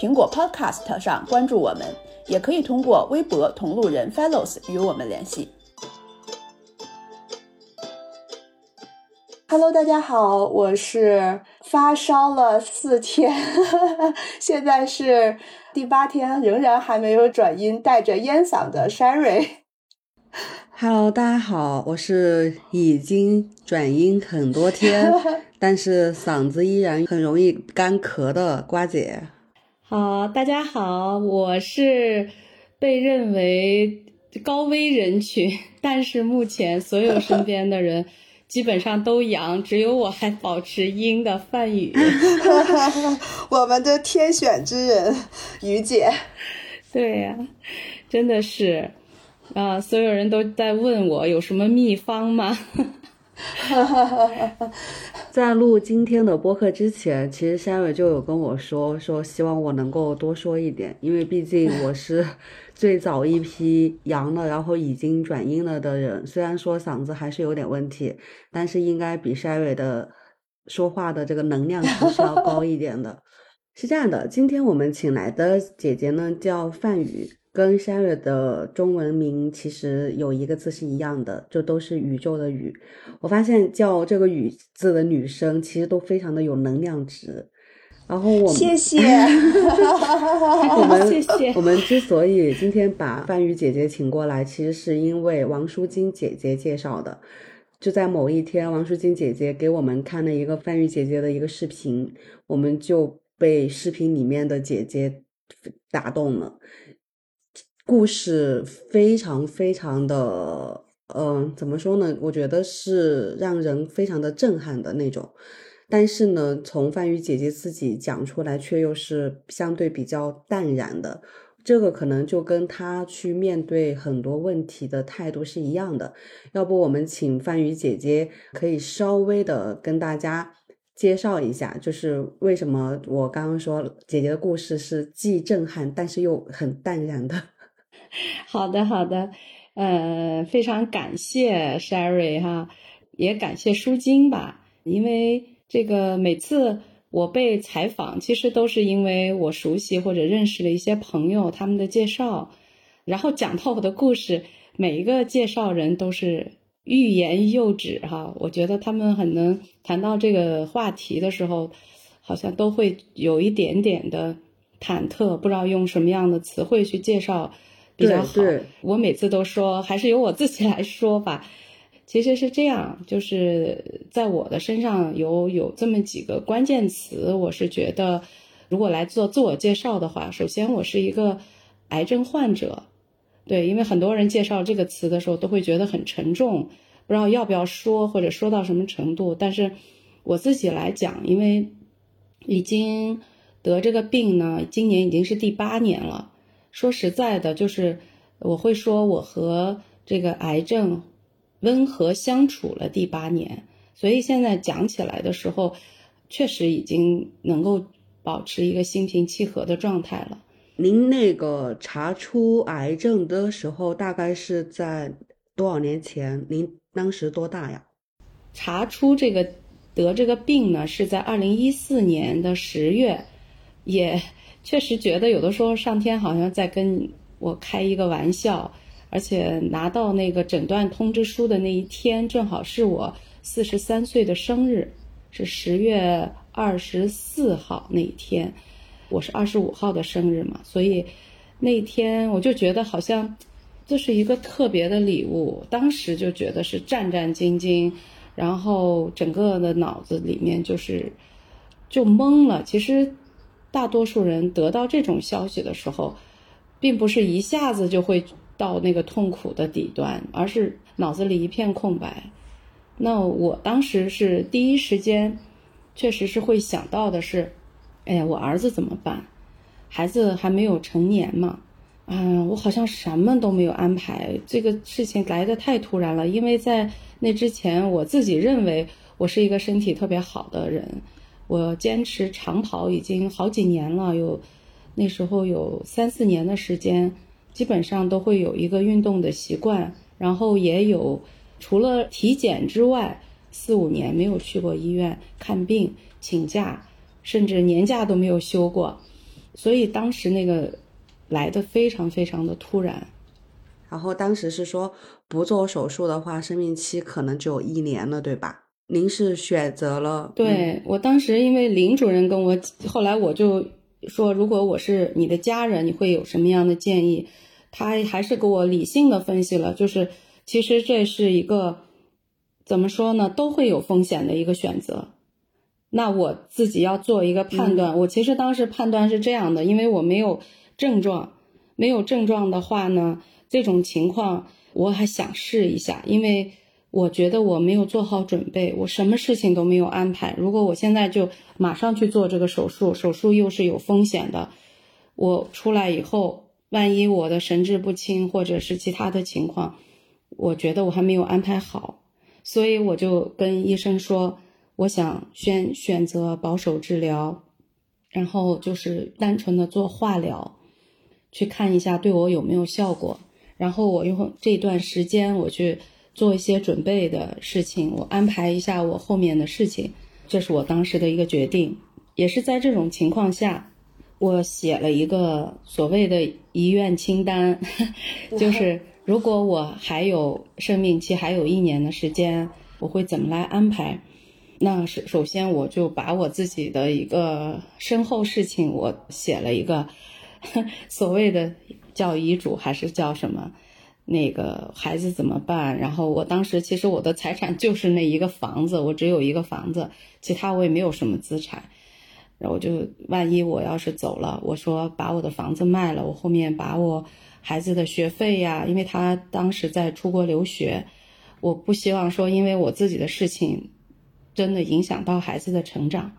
苹果 Podcast 上关注我们，也可以通过微博“同路人 Fellows” 与我们联系。Hello，大家好，我是发烧了四天，现在是第八天，仍然还没有转阴，带着烟嗓的 Sherry。Hello，大家好，我是已经转阴很多天，但是嗓子依然很容易干咳的瓜姐。好，大家好，我是被认为高危人群，但是目前所有身边的人基本上都阳，只有我还保持阴的范宇。我们的天选之人，于姐。对呀，真的是。啊！所有人都在问我有什么秘方吗？在录今天的播客之前，其实山蕊就有跟我说，说希望我能够多说一点，因为毕竟我是最早一批阳了，然后已经转阴了的人。虽然说嗓子还是有点问题，但是应该比山蕊的说话的这个能量值是要高一点的。是这样的，今天我们请来的姐姐呢叫范宇。跟 Sherry 的中文名其实有一个字是一样的，就都是宇宙的宇。我发现叫这个宇字的女生其实都非常的有能量值。然后我们谢谢，我们谢谢。我们之所以今天把范宇姐姐请过来，其实是因为王淑金姐姐介绍的。就在某一天，王淑金姐姐给我们看了一个范宇姐姐的一个视频，我们就被视频里面的姐姐打动了。故事非常非常的，嗯，怎么说呢？我觉得是让人非常的震撼的那种。但是呢，从范宇姐姐自己讲出来，却又是相对比较淡然的。这个可能就跟她去面对很多问题的态度是一样的。要不我们请范宇姐姐可以稍微的跟大家介绍一下，就是为什么我刚刚说姐姐的故事是既震撼，但是又很淡然的。好的，好的，呃，非常感谢 Sherry 哈，也感谢舒晶吧，因为这个每次我被采访，其实都是因为我熟悉或者认识了一些朋友他们的介绍，然后讲到我的故事，每一个介绍人都是欲言又止哈，我觉得他们很能谈到这个话题的时候，好像都会有一点点的忐忑，不知道用什么样的词汇去介绍。比较好，我每次都说还是由我自己来说吧。其实是这样，就是在我的身上有有这么几个关键词，我是觉得，如果来做自我介绍的话，首先我是一个癌症患者，对，因为很多人介绍这个词的时候都会觉得很沉重，不知道要不要说或者说到什么程度。但是我自己来讲，因为已经得这个病呢，今年已经是第八年了。说实在的，就是我会说我和这个癌症温和相处了第八年，所以现在讲起来的时候，确实已经能够保持一个心平气和的状态了。您那个查出癌症的时候，大概是在多少年前？您当时多大呀？查出这个得这个病呢，是在二零一四年的十月，也。确实觉得有的时候上天好像在跟我开一个玩笑，而且拿到那个诊断通知书的那一天，正好是我四十三岁的生日，是十月二十四号那一天，我是二十五号的生日嘛，所以那一天我就觉得好像这是一个特别的礼物，当时就觉得是战战兢兢，然后整个的脑子里面就是就懵了，其实。大多数人得到这种消息的时候，并不是一下子就会到那个痛苦的底端，而是脑子里一片空白。那我当时是第一时间，确实是会想到的是，哎呀，我儿子怎么办？孩子还没有成年嘛，嗯，我好像什么都没有安排，这个事情来的太突然了。因为在那之前，我自己认为我是一个身体特别好的人，我坚持长跑已经好几年了，有那时候有三四年的时间，基本上都会有一个运动的习惯，然后也有除了体检之外，四五年没有去过医院看病、请假，甚至年假都没有休过，所以当时那个。来的非常非常的突然，然后当时是说不做手术的话，生命期可能只有一年了，对吧？您是选择了？对我当时因为林主任跟我，后来我就说，如果我是你的家人，你会有什么样的建议？他还是给我理性的分析了，就是其实这是一个怎么说呢，都会有风险的一个选择。那我自己要做一个判断，我其实当时判断是这样的，因为我没有。症状没有症状的话呢，这种情况我还想试一下，因为我觉得我没有做好准备，我什么事情都没有安排。如果我现在就马上去做这个手术，手术又是有风险的，我出来以后，万一我的神志不清或者是其他的情况，我觉得我还没有安排好，所以我就跟医生说，我想先选择保守治疗，然后就是单纯的做化疗。去看一下对我有没有效果，然后我用这段时间我去做一些准备的事情，我安排一下我后面的事情，这是我当时的一个决定。也是在这种情况下，我写了一个所谓的遗愿清单，就是如果我还有生命期还有一年的时间，我会怎么来安排？那是首先我就把我自己的一个身后事情我写了一个。所谓的叫遗嘱还是叫什么？那个孩子怎么办？然后我当时其实我的财产就是那一个房子，我只有一个房子，其他我也没有什么资产。然后我就万一我要是走了，我说把我的房子卖了，我后面把我孩子的学费呀，因为他当时在出国留学，我不希望说因为我自己的事情真的影响到孩子的成长，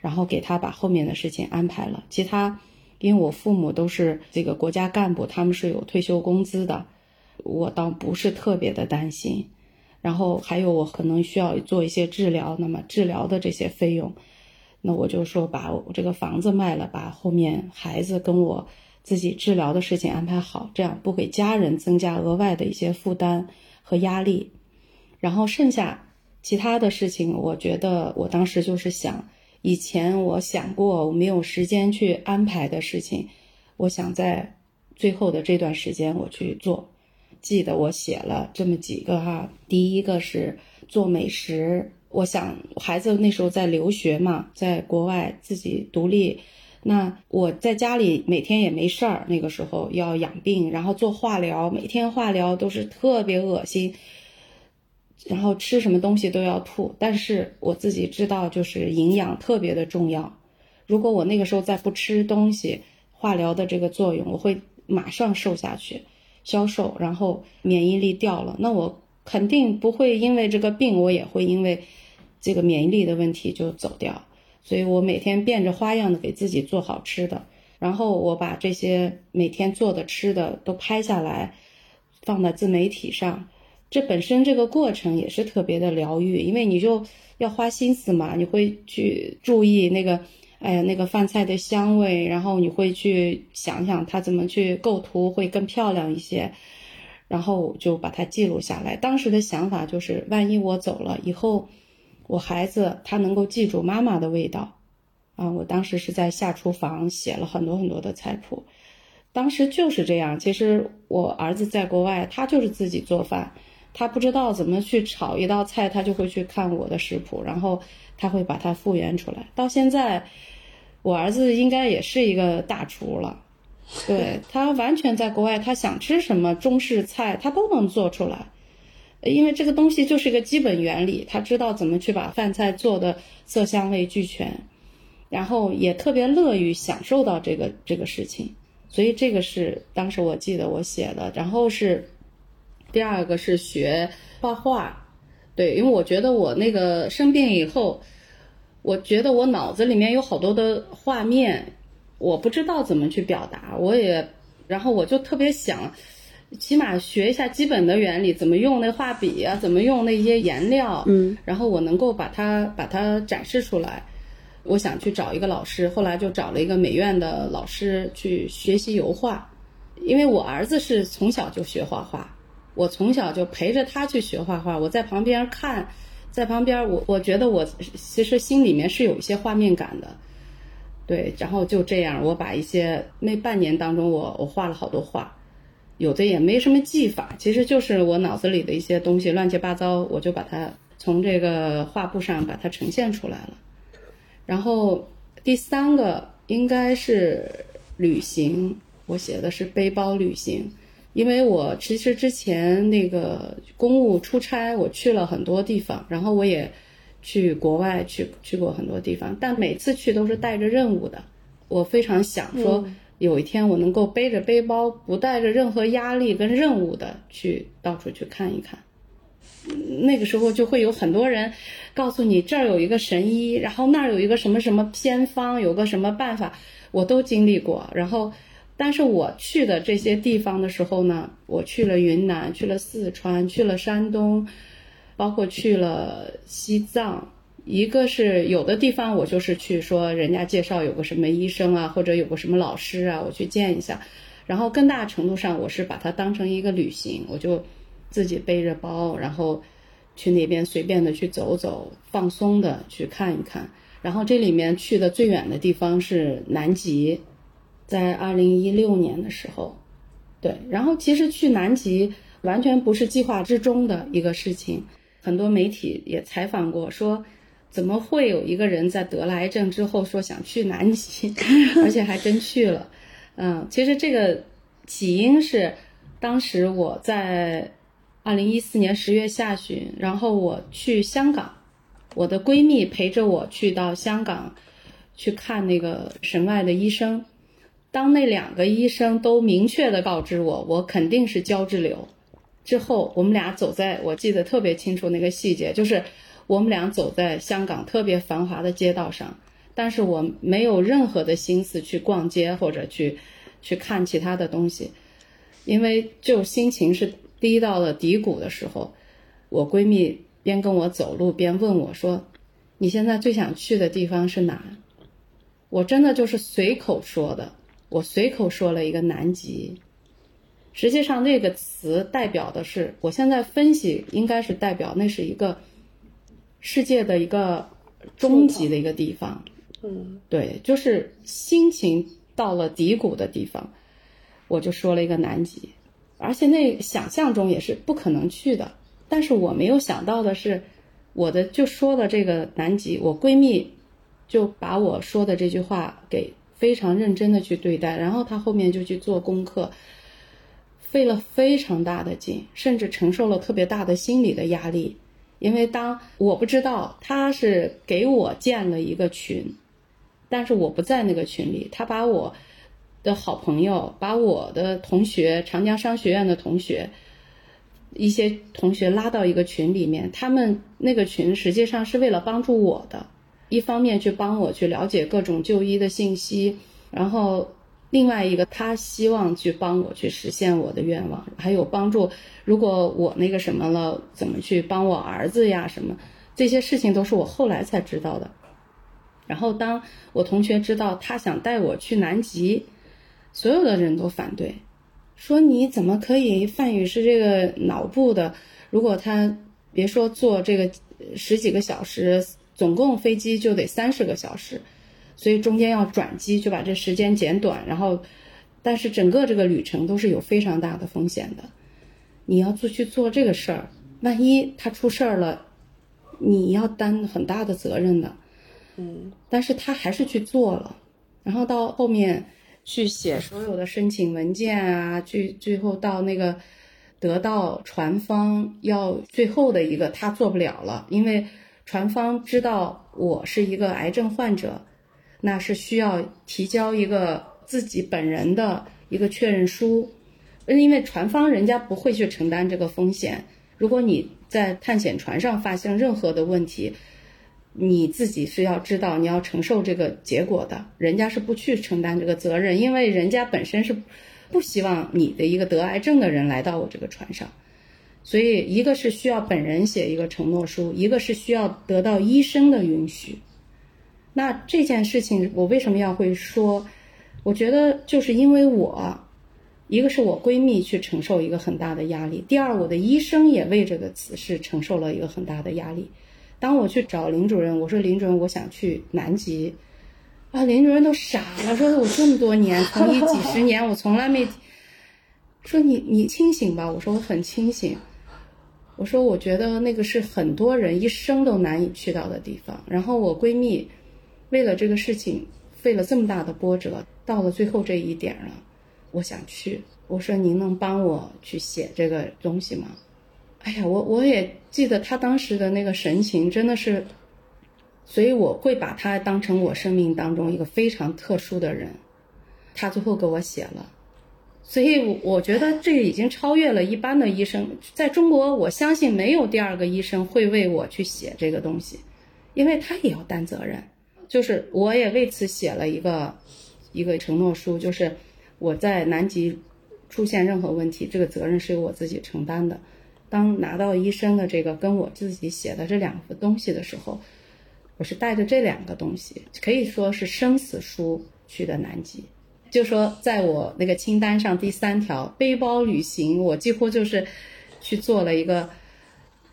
然后给他把后面的事情安排了，其他。因为我父母都是这个国家干部，他们是有退休工资的，我倒不是特别的担心。然后还有我可能需要做一些治疗，那么治疗的这些费用，那我就说把我这个房子卖了，把后面孩子跟我自己治疗的事情安排好，这样不给家人增加额外的一些负担和压力。然后剩下其他的事情，我觉得我当时就是想。以前我想过我没有时间去安排的事情，我想在最后的这段时间我去做。记得我写了这么几个哈，第一个是做美食。我想孩子那时候在留学嘛，在国外自己独立，那我在家里每天也没事儿，那个时候要养病，然后做化疗，每天化疗都是特别恶心。然后吃什么东西都要吐，但是我自己知道，就是营养特别的重要。如果我那个时候再不吃东西，化疗的这个作用，我会马上瘦下去，消瘦，然后免疫力掉了，那我肯定不会因为这个病，我也会因为这个免疫力的问题就走掉。所以我每天变着花样的给自己做好吃的，然后我把这些每天做的吃的都拍下来，放在自媒体上。这本身这个过程也是特别的疗愈，因为你就要花心思嘛，你会去注意那个，哎呀，那个饭菜的香味，然后你会去想想它怎么去构图会更漂亮一些，然后就把它记录下来。当时的想法就是，万一我走了以后，我孩子他能够记住妈妈的味道，啊，我当时是在下厨房写了很多很多的菜谱，当时就是这样。其实我儿子在国外，他就是自己做饭。他不知道怎么去炒一道菜，他就会去看我的食谱，然后他会把它复原出来。到现在，我儿子应该也是一个大厨了，对他完全在国外，他想吃什么中式菜，他都能做出来，因为这个东西就是一个基本原理，他知道怎么去把饭菜做的色香味俱全，然后也特别乐于享受到这个这个事情，所以这个是当时我记得我写的，然后是。第二个是学画画，对，因为我觉得我那个生病以后，我觉得我脑子里面有好多的画面，我不知道怎么去表达，我也然后我就特别想，起码学一下基本的原理，怎么用那画笔啊，怎么用那些颜料，嗯，然后我能够把它把它展示出来。我想去找一个老师，后来就找了一个美院的老师去学习油画，因为我儿子是从小就学画画，我从小就陪着他去学画画，我在旁边看，在旁边我我觉得我其实心里面是有一些画面感的，对，然后就这样，我把一些那半年当中我我画了好多画，有的也没什么技法，其实就是我脑子里的一些东西乱七八糟，我就把它从这个画布上把它呈现出来了。然后第三个应该是旅行，我写的是背包旅行，因为我其实之前那个公务出差，我去了很多地方，然后我也去国外去去过很多地方，但每次去都是带着任务的。我非常想说，有一天我能够背着背包，不带着任何压力跟任务的去到处去看一看。那个时候就会有很多人告诉你这儿有一个神医，然后那儿有一个什么什么偏方，有个什么办法，我都经历过。然后，但是我去的这些地方的时候呢，我去了云南，去了四川，去了山东，包括去了西藏。一个是有的地方我就是去说人家介绍有个什么医生啊，或者有个什么老师啊，我去见一下。然后更大程度上，我是把它当成一个旅行，我就。自己背着包，然后去那边随便的去走走，放松的去看一看。然后这里面去的最远的地方是南极，在二零一六年的时候，对。然后其实去南极完全不是计划之中的一个事情，很多媒体也采访过，说怎么会有一个人在得了癌症之后说想去南极，而且还真去了。嗯，其实这个起因是当时我在。二零一四年十月下旬，然后我去香港，我的闺蜜陪着我去到香港，去看那个神外的医生。当那两个医生都明确的告知我，我肯定是胶质瘤。之后，我们俩走在，我记得特别清楚那个细节，就是我们俩走在香港特别繁华的街道上，但是我没有任何的心思去逛街或者去去看其他的东西，因为就心情是。低到了低谷的时候，我闺蜜边跟我走路边问我说：“你现在最想去的地方是哪？”我真的就是随口说的，我随口说了一个南极。实际上那个词代表的是，我现在分析应该是代表那是一个世界的一个终极的一个地方。嗯，对，就是心情到了低谷的地方，我就说了一个南极。而且那想象中也是不可能去的，但是我没有想到的是，我的就说的这个南极，我闺蜜就把我说的这句话给非常认真的去对待，然后他后面就去做功课，费了非常大的劲，甚至承受了特别大的心理的压力，因为当我不知道他是给我建了一个群，但是我不在那个群里，他把我。的好朋友把我的同学，长江商学院的同学，一些同学拉到一个群里面。他们那个群实际上是为了帮助我的，一方面去帮我去了解各种就医的信息，然后另外一个他希望去帮我去实现我的愿望，还有帮助。如果我那个什么了，怎么去帮我儿子呀？什么这些事情都是我后来才知道的。然后当我同学知道他想带我去南极。所有的人都反对，说你怎么可以？范宇是这个脑部的，如果他别说坐这个十几个小时，总共飞机就得三十个小时，所以中间要转机，就把这时间减短。然后，但是整个这个旅程都是有非常大的风险的，你要做去做这个事儿，万一他出事儿了，你要担很大的责任的。嗯，但是他还是去做了，然后到后面。去写所有的申请文件啊，去最后到那个得到船方要最后的一个，他做不了了，因为船方知道我是一个癌症患者，那是需要提交一个自己本人的一个确认书，因为船方人家不会去承担这个风险，如果你在探险船上发生任何的问题。你自己是要知道，你要承受这个结果的，人家是不去承担这个责任，因为人家本身是不希望你的一个得癌症的人来到我这个船上。所以，一个是需要本人写一个承诺书，一个是需要得到医生的允许。那这件事情，我为什么要会说？我觉得就是因为我，一个是我闺蜜去承受一个很大的压力，第二，我的医生也为这个此事承受了一个很大的压力。当我去找林主任，我说林主任，我想去南极，啊，林主任都傻了，说我这么多年从医几十年，我从来没 说你你清醒吧？我说我很清醒。我说，我觉得那个是很多人一生都难以去到的地方。然后我闺蜜为了这个事情费了这么大的波折，到了最后这一点了，我想去。我说您能帮我去写这个东西吗？哎呀，我我也记得他当时的那个神情，真的是，所以我会把他当成我生命当中一个非常特殊的人。他最后给我写了。所以我我觉得这已经超越了一般的医生。在中国，我相信没有第二个医生会为我去写这个东西，因为他也要担责任。就是我也为此写了一个 一个承诺书，就是我在南极出现任何问题，这个责任是由我自己承担的。当拿到医生的这个跟我自己写的这两个东西的时候，我是带着这两个东西，可以说是生死书去的南极。就说在我那个清单上第三条背包旅行，我几乎就是去做了一个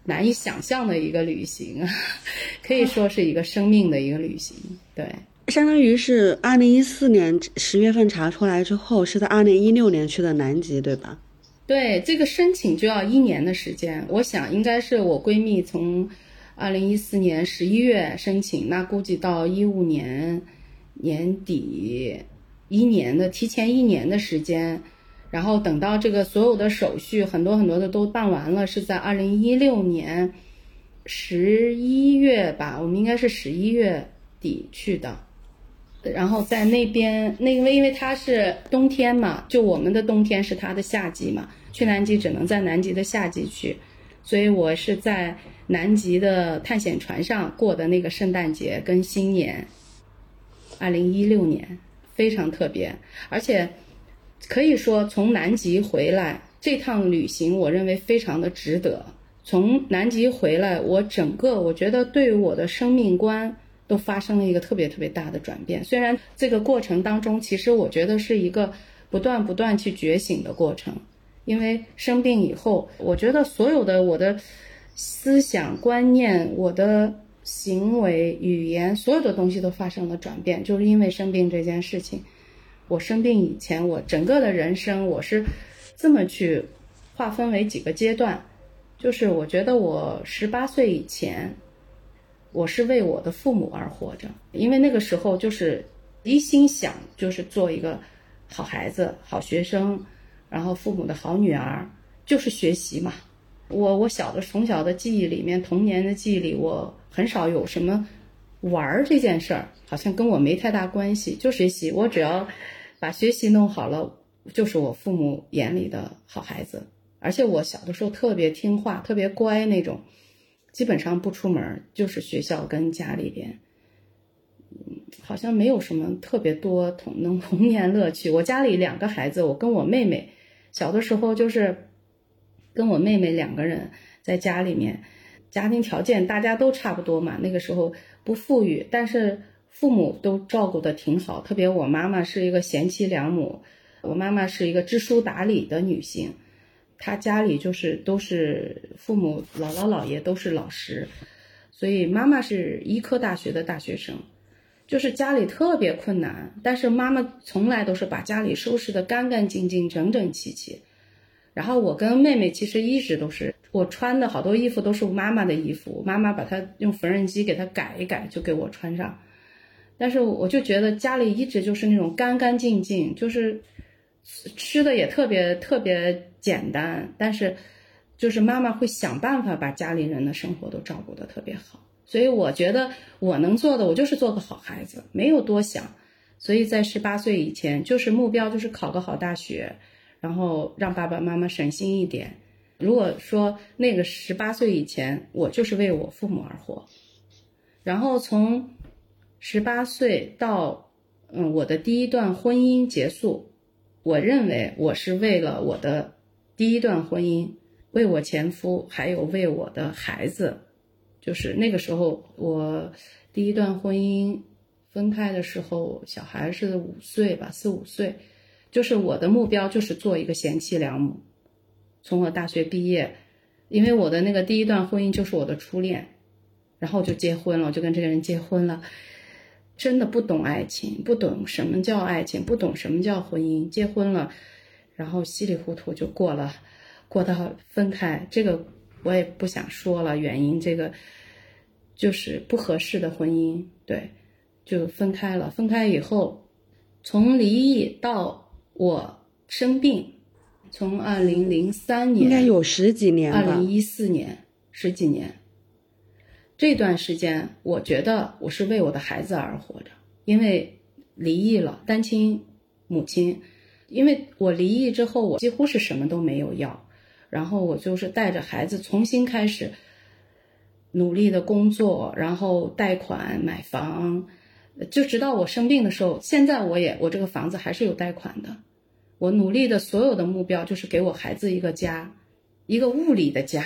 难以想象的一个旅行，可以说是一个生命的一个旅行。对，相当于是二零一四年十月份查出来之后，是在二零一六年去的南极，对吧？对，这个申请就要一年的时间。我想应该是我闺蜜从二零一四年十一月申请，那估计到一五年年底。一年的提前一年的时间，然后等到这个所有的手续很多很多的都办完了，是在二零一六年十一月吧，我们应该是十一月底去的，然后在那边那因为因为它是冬天嘛，就我们的冬天是它的夏季嘛，去南极只能在南极的夏季去，所以我是在南极的探险船上过的那个圣诞节跟新年，二零一六年。非常特别，而且可以说从南极回来这趟旅行，我认为非常的值得。从南极回来，我整个我觉得对我的生命观都发生了一个特别特别大的转变。虽然这个过程当中，其实我觉得是一个不断不断去觉醒的过程。因为生病以后，我觉得所有的我的思想观念，我的。行为、语言，所有的东西都发生了转变，就是因为生病这件事情。我生病以前，我整个的人生，我是这么去划分为几个阶段。就是我觉得我十八岁以前，我是为我的父母而活着，因为那个时候就是一心想就是做一个好孩子、好学生，然后父母的好女儿，就是学习嘛。我我小的从小的记忆里面，童年的记忆里，我。很少有什么玩儿这件事儿，好像跟我没太大关系。就学习，我只要把学习弄好了，就是我父母眼里的好孩子。而且我小的时候特别听话，特别乖那种，基本上不出门，就是学校跟家里边，嗯，好像没有什么特别多童能童年乐趣。我家里两个孩子，我跟我妹妹，小的时候就是跟我妹妹两个人在家里面。家庭条件大家都差不多嘛，那个时候不富裕，但是父母都照顾的挺好。特别我妈妈是一个贤妻良母，我妈妈是一个知书达理的女性，她家里就是都是父母姥姥姥爷都是老师，所以妈妈是医科大学的大学生，就是家里特别困难，但是妈妈从来都是把家里收拾的干干净净、整整齐齐。然后我跟妹妹其实一直都是。我穿的好多衣服都是我妈妈的衣服，妈妈把它用缝纫机给它改一改，就给我穿上。但是我就觉得家里一直就是那种干干净净，就是吃的也特别特别简单，但是就是妈妈会想办法把家里人的生活都照顾得特别好。所以我觉得我能做的，我就是做个好孩子，没有多想。所以在十八岁以前，就是目标就是考个好大学，然后让爸爸妈妈省心一点。如果说那个十八岁以前，我就是为我父母而活，然后从十八岁到嗯我的第一段婚姻结束，我认为我是为了我的第一段婚姻，为我前夫，还有为我的孩子，就是那个时候我第一段婚姻分开的时候，小孩是五岁吧，四五岁，就是我的目标就是做一个贤妻良母。从我大学毕业，因为我的那个第一段婚姻就是我的初恋，然后就结婚了，我就跟这个人结婚了。真的不懂爱情，不懂什么叫爱情，不懂什么叫婚姻。结婚了，然后稀里糊涂就过了，过到分开。这个我也不想说了，原因这个就是不合适的婚姻，对，就分开了。分开以后，从离异到我生病，从二零零三年应该有十几年吧，二零一四年十几年。这段时间，我觉得我是为我的孩子而活着，因为离异了，单亲母亲，因为我离异之后，我几乎是什么都没有要，然后我就是带着孩子重新开始努力的工作，然后贷款买房，就直到我生病的时候，现在我也我这个房子还是有贷款的，我努力的所有的目标就是给我孩子一个家，一个物理的家，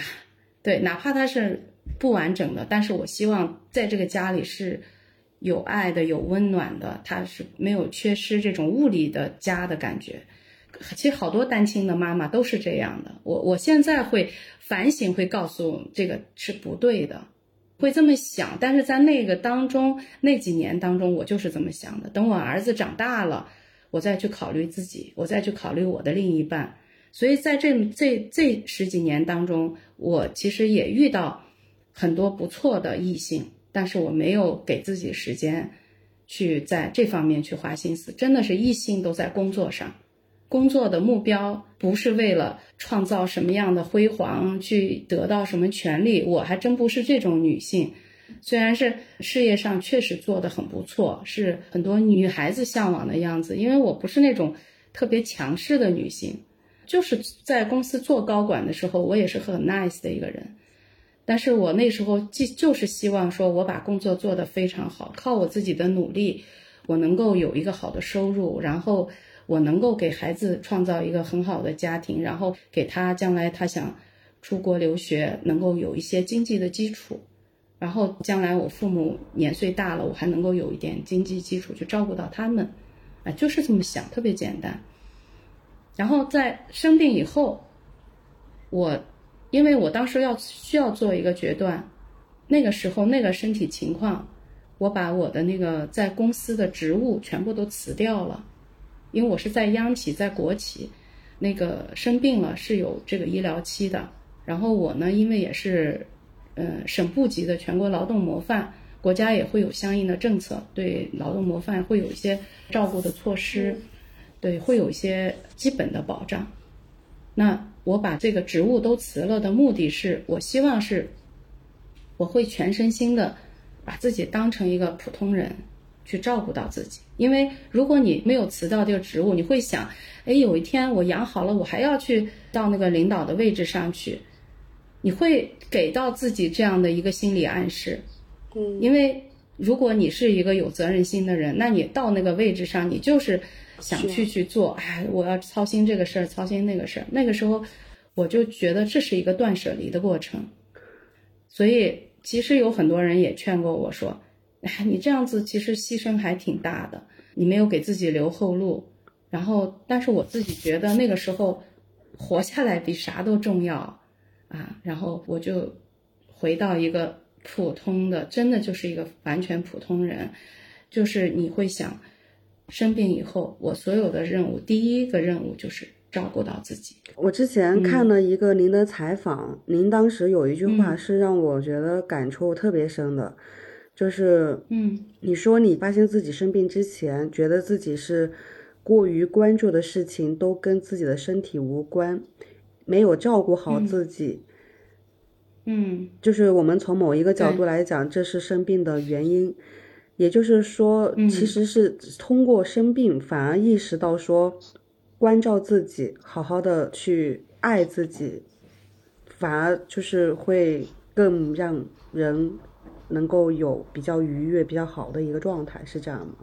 对，哪怕他是。不完整的，但是我希望在这个家里是有爱的、有温暖的，他是没有缺失这种物理的家的感觉。其实好多单亲的妈妈都是这样的。我我现在会反省，会告诉这个是不对的，会这么想。但是在那个当中，那几年当中，我就是这么想的。等我儿子长大了，我再去考虑自己，我再去考虑我的另一半。所以在这这这十几年当中，我其实也遇到。很多不错的异性，但是我没有给自己时间去在这方面去花心思。真的是异性都在工作上，工作的目标不是为了创造什么样的辉煌，去得到什么权利。我还真不是这种女性，虽然是事业上确实做得很不错，是很多女孩子向往的样子。因为我不是那种特别强势的女性，就是在公司做高管的时候，我也是很 nice 的一个人。但是我那时候既就是希望说，我把工作做得非常好，靠我自己的努力，我能够有一个好的收入，然后我能够给孩子创造一个很好的家庭，然后给他将来他想出国留学能够有一些经济的基础，然后将来我父母年岁大了，我还能够有一点经济基础去照顾到他们，啊，就是这么想，特别简单。然后在生病以后，我。因为我当时要需要做一个决断，那个时候那个身体情况，我把我的那个在公司的职务全部都辞掉了，因为我是在央企在国企，那个生病了是有这个医疗期的。然后我呢，因为也是，嗯，省部级的全国劳动模范，国家也会有相应的政策，对劳动模范会有一些照顾的措施，对，会有一些基本的保障。那。我把这个职务都辞了的目的是，我希望是，我会全身心的把自己当成一个普通人去照顾到自己。因为如果你没有辞掉这个职务，你会想，哎，有一天我养好了，我还要去到那个领导的位置上去，你会给到自己这样的一个心理暗示。嗯，因为如果你是一个有责任心的人，那你到那个位置上，你就是。想去去做，哎，我要操心这个事儿，操心那个事儿。那个时候，我就觉得这是一个断舍离的过程。所以，其实有很多人也劝过我说：“哎，你这样子其实牺牲还挺大的，你没有给自己留后路。”然后，但是我自己觉得那个时候活下来比啥都重要啊。然后我就回到一个普通的，真的就是一个完全普通人，就是你会想。生病以后，我所有的任务，第一个任务就是照顾到自己。我之前看了一个您的采访，您当时有一句话是让我觉得感触特别深的，就是，嗯，你说你发现自己生病之前，觉得自己是过于关注的事情都跟自己的身体无关，没有照顾好自己，嗯，就是我们从某一个角度来讲，这是生病的原因。也就是说，其实是通过生病，反而意识到说，关照自己，好好的去爱自己，反而就是会更让人能够有比较愉悦、比较好的一个状态，是这样吗？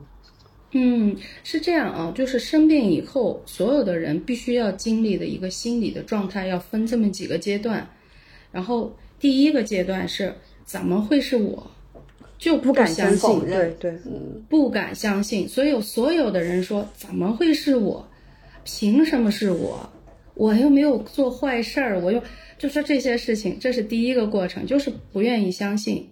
嗯，是这样啊，就是生病以后，所有的人必须要经历的一个心理的状态，要分这么几个阶段。然后第一个阶段是怎么会是我，就不敢相信，对对不敢相信，所有所有的人说怎么会是我？凭什么是我？我又没有做坏事儿，我又就说这些事情，这是第一个过程，就是不愿意相信。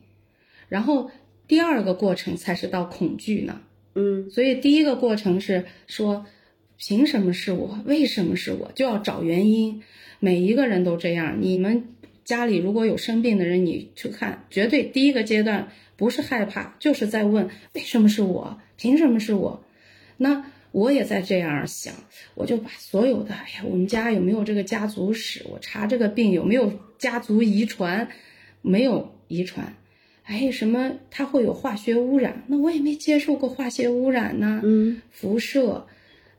然后第二个过程才是到恐惧呢。嗯所以第一个过程是说，凭什么是我？为什么是我？就要找原因。每一个人都这样。你们家里如果有生病的人，你去看，绝对第一个阶段不是害怕，就是在问为什么是我？凭什么是我？那我也在这样想，我就把所有的，哎呀，我们家有没有这个家族史？我查这个病有没有家族遗传？没有遗传。哎，什么？它会有化学污染？那我也没接受过化学污染呐、嗯辐射，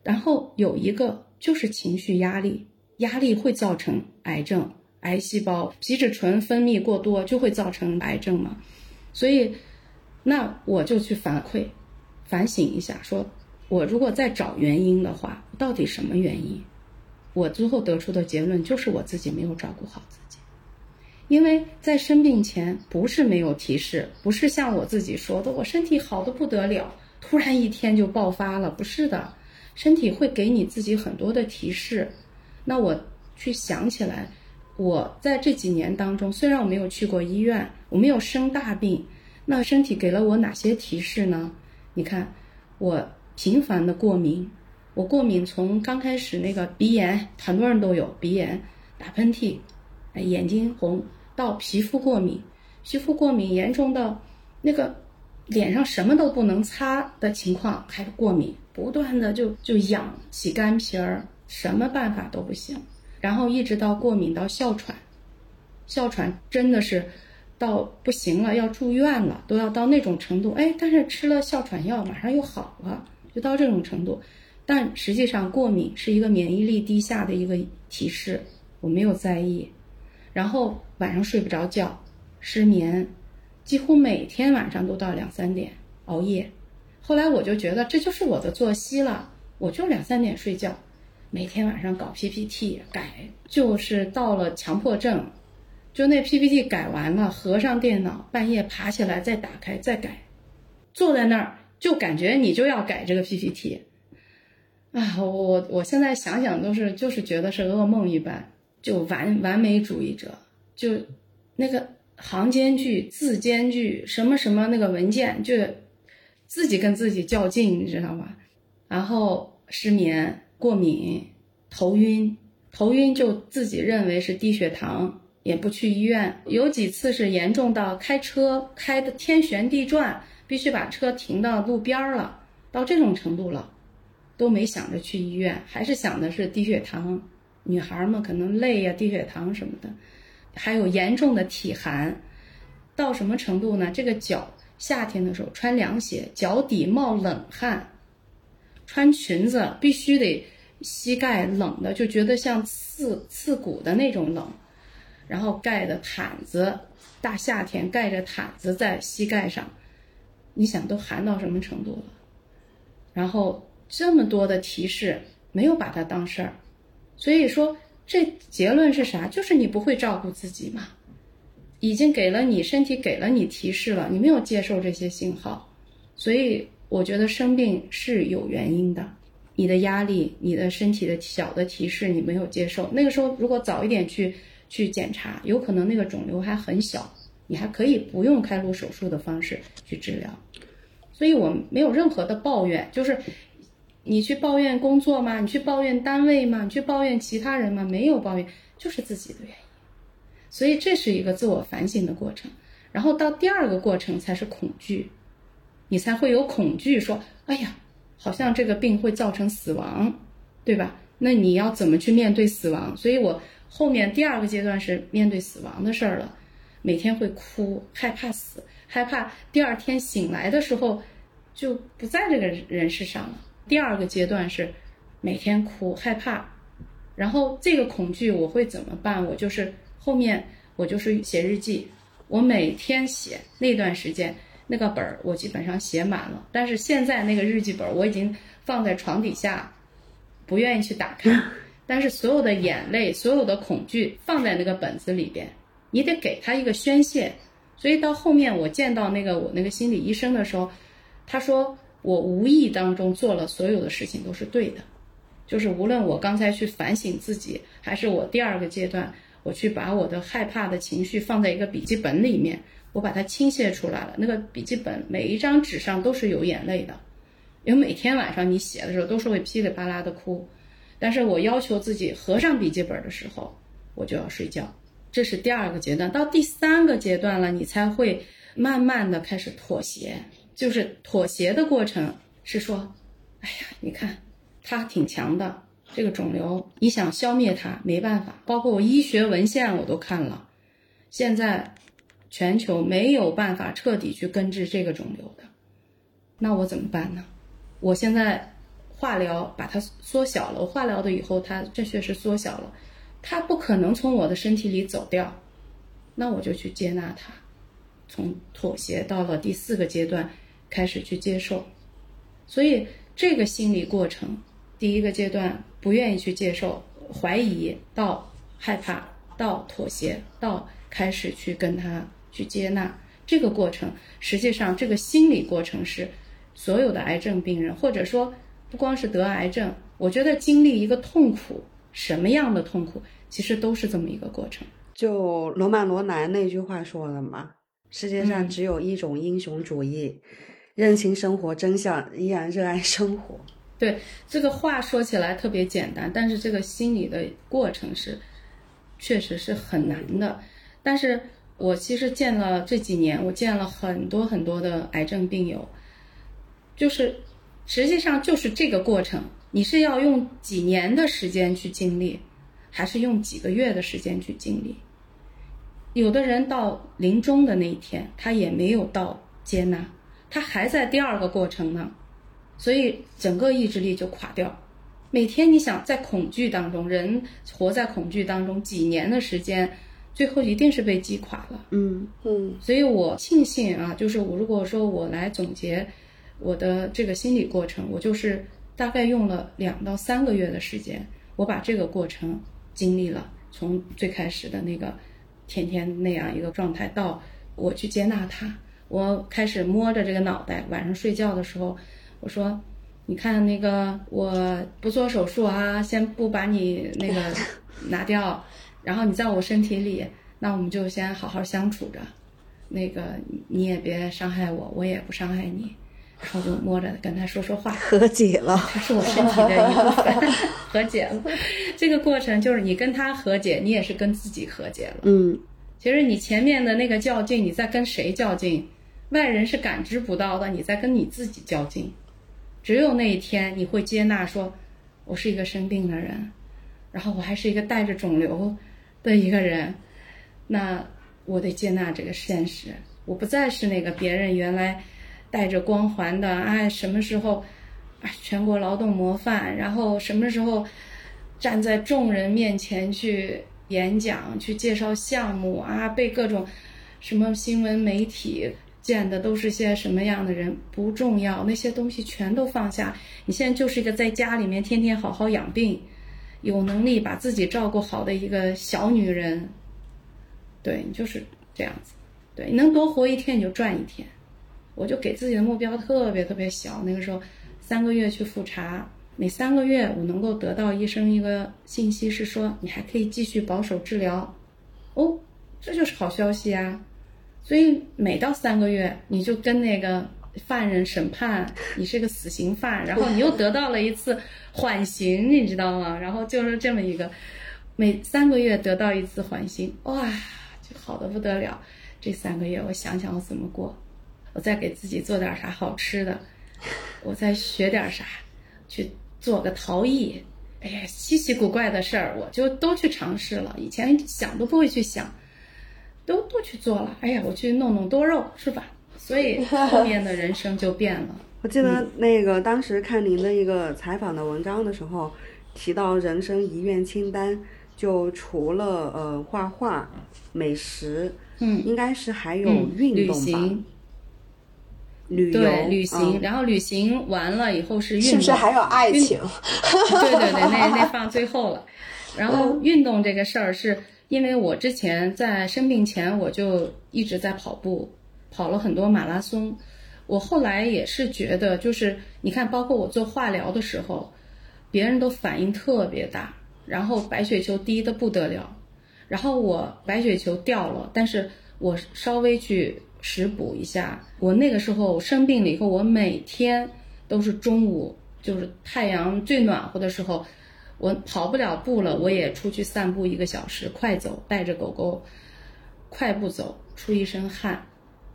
然后有一个就是情绪压力，压力会造成癌症、癌细胞、皮质醇分泌过多就会造成癌症嘛。所以，那我就去反馈、反省一下，说我如果再找原因的话，到底什么原因？我最后得出的结论就是我自己没有照顾好自己。因为在生病前不是没有提示，不是像我自己说的，我身体好的不得了，突然一天就爆发了，不是的，身体会给你自己很多的提示。那我去想起来，我在这几年当中，虽然我没有去过医院，我没有生大病，那身体给了我哪些提示呢？你看，我频繁的过敏，我过敏从刚开始那个鼻炎，很多人都有鼻炎，打喷嚏，眼睛红，到皮肤过敏，皮肤过敏严重到那个脸上什么都不能擦的情况，还过敏，不断的就就痒起干皮儿，什么办法都不行，然后一直到过敏到哮喘，哮喘真的是到不行了，要住院了，都要到那种程度。哎，但是吃了哮喘药马上又好了，就到这种程度。但实际上，过敏是一个免疫力低下的一个提示，我没有在意。然后晚上睡不着觉，失眠，几乎每天晚上都到两三点熬夜。后来我就觉得这就是我的作息了，我就两三点睡觉，每天晚上搞 PPT 改，就是到了强迫症，就那 PPT 改完了，合上电脑，半夜爬起来再打开再改，坐在那儿就感觉你就要改这个 PPT，啊，我我我现在想想都是就是觉得是噩梦一般，就完完美主义者，就那个行间距、字间距什么什么那个文件就自己跟自己较劲，你知道吧？然后失眠、过敏、头晕，头晕就自己认为是低血糖，也不去医院。有几次是严重到开车开的天旋地转，必须把车停到路边了，到这种程度了，都没想着去医院，还是想的是低血糖。女孩们可能累呀、低血糖什么的，还有严重的体寒，到什么程度呢？这个脚夏天的时候穿凉鞋，脚底冒冷汗，穿裙子必须得膝盖冷的，就觉得像刺刺骨的那种冷，然后盖的毯子，大夏天盖着毯子在膝盖上，你想都寒到什么程度了？然后这么多的提示，没有把它当事儿，所以说这结论是啥？就是你不会照顾自己嘛。已经给了你身体给了你提示了，你没有接受这些信号，所以我觉得生病是有原因的。你的压力，你的身体的小的提示你没有接受，那个时候如果早一点去去检查，有可能那个肿瘤还很小，你还可以不用开颅手术的方式去治疗。所以我没有任何的抱怨，就是你去抱怨工作吗？你去抱怨单位吗？你去抱怨其他人吗？没有抱怨，就是自己的原因。所以这是一个自我反省的过程，然后到第二个过程才是恐惧，你才会有恐惧，说，哎呀，好像这个病会造成死亡，对吧？那你要怎么去面对死亡？所以我后面第二个阶段是面对死亡的事儿了，每天会哭，害怕死，害怕第二天醒来的时候就不在这个人世上了。第二个阶段是每天哭，害怕，然后这个恐惧我会怎么办？我就是。后面我就是写日记，我每天写那段时间，那个本儿我基本上写满了，但是现在那个日记本我已经放在床底下，不愿意去打开。但是所有的眼泪、所有的恐惧放在那个本子里边，你得给他一个宣泄。所以到后面我见到那个我那个心理医生的时候，他说我无意当中做了所有的事情都是对的，就是无论我刚才去反省自己，还是我第二个阶段我去把我的害怕的情绪放在一个笔记本里面，我把它倾泻出来了。那个笔记本每一张纸上都是有眼泪的，因为每天晚上你写的时候都是会噼里啪啦的哭。但是我要求自己合上笔记本的时候，我就要睡觉。这是第二个阶段，到第三个阶段了，你才会慢慢的开始妥协。就是妥协的过程是说，哎呀，你看，它挺强的，这个肿瘤，你想消灭它没办法。包括我医学文献我都看了，现在全球没有办法彻底去根治这个肿瘤的，那我怎么办呢？我现在。化疗把它缩小了，我化疗的以后，它这确实缩小了，它不可能从我的身体里走掉，那我就去接纳它，从妥协到了第四个阶段，开始去接受，所以这个心理过程，第一个阶段不愿意去接受，怀疑到害怕到妥协到开始去跟他去接纳，这个过程实际上这个心理过程是所有的癌症病人或者说。不光是得癌症，我觉得经历一个痛苦，什么样的痛苦，其实都是这么一个过程。就罗曼·罗兰那句话说的嘛：“世界上只有一种英雄主义，认清生活真相，依然热爱生活。”对这个话说起来特别简单，但是这个心理的过程是，确实是很难的。但是我其实见了这几年，我见了很多很多的癌症病友，就是。实际上就是这个过程，你是要用几年的时间去经历，还是用几个月的时间去经历？有的人到临终的那一天，他也没有到接纳，他还在第二个过程呢，所以整个意志力就垮掉。每天你想在恐惧当中，人活在恐惧当中几年的时间，最后一定是被击垮了。嗯嗯，所以我庆幸啊，就是我如果说我来总结。我的这个心理过程，我就是大概用了两到三个月的时间，我把这个过程经历了，从最开始的那个天天那样一个状态，到我去接纳他，我开始摸着这个脑袋，晚上睡觉的时候，我说：“你看那个，我不做手术啊，先不把你那个 拿掉，然后你在我身体里，那我们就先好好相处着，那个你也别伤害我，我也不伤害你。”然后就摸着跟他说说话，和解了。他是我身体的一部分，和解了。这个过程就是你跟他和解，你也是跟自己和解了。嗯，其实你前面的那个较劲，你在跟谁较劲？外人是感知不到的，你在跟你自己较劲。只有那一天，你会接纳说，我是一个生病的人，然后我还是一个带着肿瘤的一个人，那我得接纳这个现实，我不再是那个别人原来。带着光环的，哎，什么时候，哎，全国劳动模范，然后什么时候站在众人面前去演讲、去介绍项目啊？被各种什么新闻媒体见的都是些什么样的人？不重要，那些东西全都放下。你现在就是一个在家里面天天好好养病，有能力把自己照顾好的一个小女人。对你就是这样子，对，能多活一天你就赚一天。我就给自己的目标特别特别小，那个时候三个月去复查，每三个月我能够得到医生一个信息是说你还可以继续保守治疗，哦，这就是好消息啊！所以每到三个月，你就跟那个犯人审判，你是个死刑犯，然后你又得到了一次缓刑，你知道吗？然后就是这么一个，每三个月得到一次缓刑，哇，就好的不得了。这三个月我想想我怎么过。我再给自己做点啥好吃的，我再学点啥，去做个陶艺，哎呀，稀奇古怪的事儿，我就都去尝试了。以前想都不会去想，都都去做了。哎呀，我去弄弄多肉，是吧？所以后面的人生就变了。我记得那个当时看您的一个采访的文章的时候，提到人生遗愿清单，就除了呃画画、美食，嗯，应该是还有运动吧。旅游对旅行，嗯然后旅行完了以后是运动，是不是还有爱情？对对对，那那放最后了。然后运动这个事儿，是因为我之前在生病前我就一直在跑步，跑了很多马拉松。我后来也是觉得，就是你看，包括我做化疗的时候，别人都反应特别大，然后白血球低的不得了，然后我白血球掉了，但是我稍微去食补一下，我那个时候生病了以后，我每天都是中午，就是太阳最暖和的时候，我跑不了步了，我也出去散步一个小时，快走，带着狗狗快步走，出一身汗。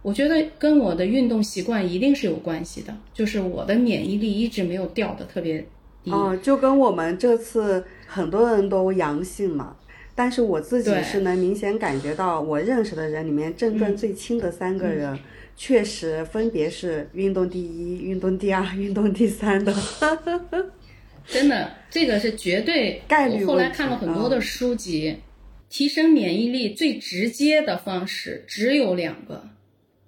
我觉得跟我的运动习惯一定是有关系的，就是我的免疫力一直没有掉的特别低。哦，就跟我们这次很多人都阳性嘛，但是我自己是能明显感觉到，我认识的人里面症状最轻的三个人，确实分别是运动第一、运动第二、运动第三的。真的，这个是绝对。概率我后来看了很多的书籍，提升免疫力最直接的方式只有两个，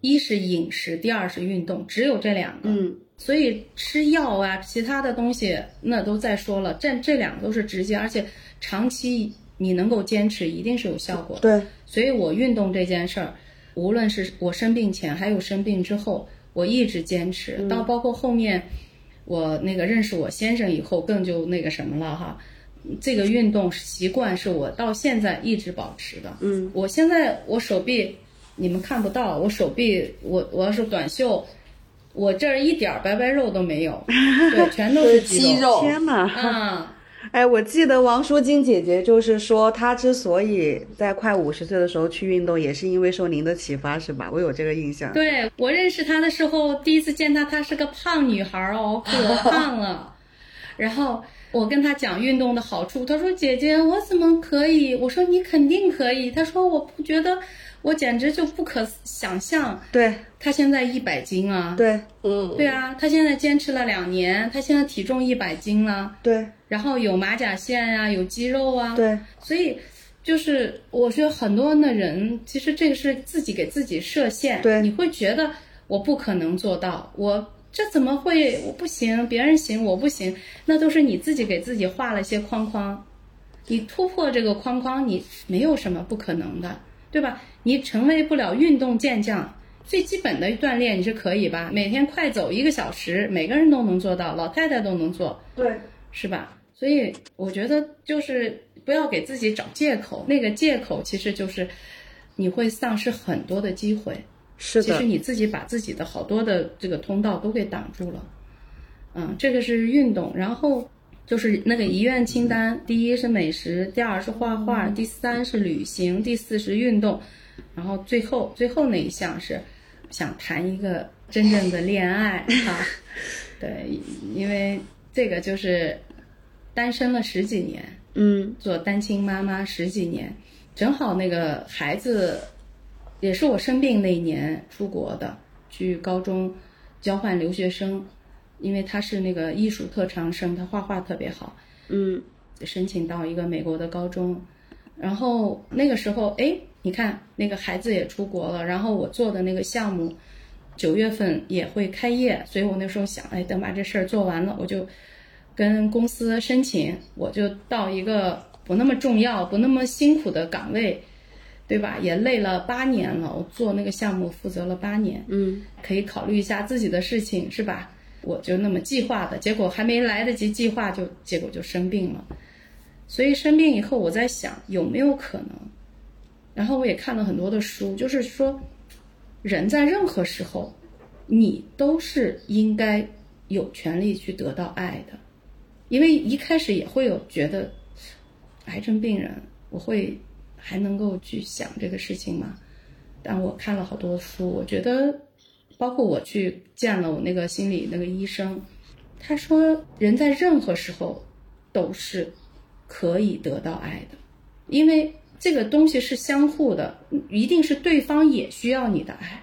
一是饮食，第二是运动，只有这两个。嗯，所以吃药啊，其他的东西那都再说了，这这两个都是直接，而且长期你能够坚持，一定是有效果的。对，所以我运动这件事儿，无论是我生病前，还有生病之后，我一直坚持，到包括后面我那个认识我先生以后，更就那个什么了哈。这个运动习惯是我到现在一直保持的。嗯，我现在我手臂你们看不到，我手臂我我要是短袖，我这儿一点儿白白肉都没有，对，全都是肌肉 肉天哪！啊。哎，我记得王淑金姐姐就是说，她之所以在快五十岁的时候去运动，也是因为受您的启发，是吧？我有这个印象。对我认识她的时候，第一次见她，她是个胖女孩儿哦，可 胖了。然后我跟她讲运动的好处，她说：“姐姐，我怎么可以？”我说：“你肯定可以。”她说：“我不觉得，我简直就不可想象。对”他现在一百斤啊，对嗯，对啊，他现在坚持了两年，他现在体重一百斤了，对。然后有马甲线啊、有肌肉啊，对，所以就是我觉得很多的人其实这个是自己给自己设限，对你会觉得我不可能做到，我这怎么会我不行，别人行我不行，那都是你自己给自己画了一些框框，你突破这个框框，你没有什么不可能的，对吧？你成为不了运动健将。最基本的锻炼你是可以吧？每天快走一个小时，每个人都能做到，老太太都能做。对，是吧？所以我觉得就是不要给自己找借口，那个借口其实就是你会丧失很多的机会。是的其实，你自己把自己的好多的这个通道都给挡住了。嗯，这个是运动，然后就是那个遗愿清单，第一是美食，第二是画画，第三是旅行，第四是运动，然后最后最后那一项是想谈一个真正的恋爱 啊。对，因为这个就是单身了十几年，嗯做单亲妈妈十几年，正好那个孩子也是我生病那一年出国的，去高中交换留学生，因为他是那个艺术特长生，他画画特别好，嗯申请到一个美国的高中，然后那个时候，哎，你看那个孩子也出国了，然后我做的那个项目九月份也会开业，所以我那时候想，哎，等把这事儿做完了，我就跟公司申请，我就到一个不那么重要、不那么辛苦的岗位，对吧？也累了八年了，我做那个项目负责了八年，嗯可以考虑一下自己的事情，是吧？我就那么计划的，结果还没来得及计划就，结果就生病了。所以生病以后，我在想有没有可能，然后我也看了很多的书，就是说，人在任何时候，你都是应该有权利去得到爱的，因为一开始也会有觉得，癌症病人我会还能够去想这个事情吗？但我看了好多书，我觉得，包括我去见了我那个心理那个医生，他说人在任何时候都是可以得到爱的，因为这个东西是相互的，一定是对方也需要你的爱。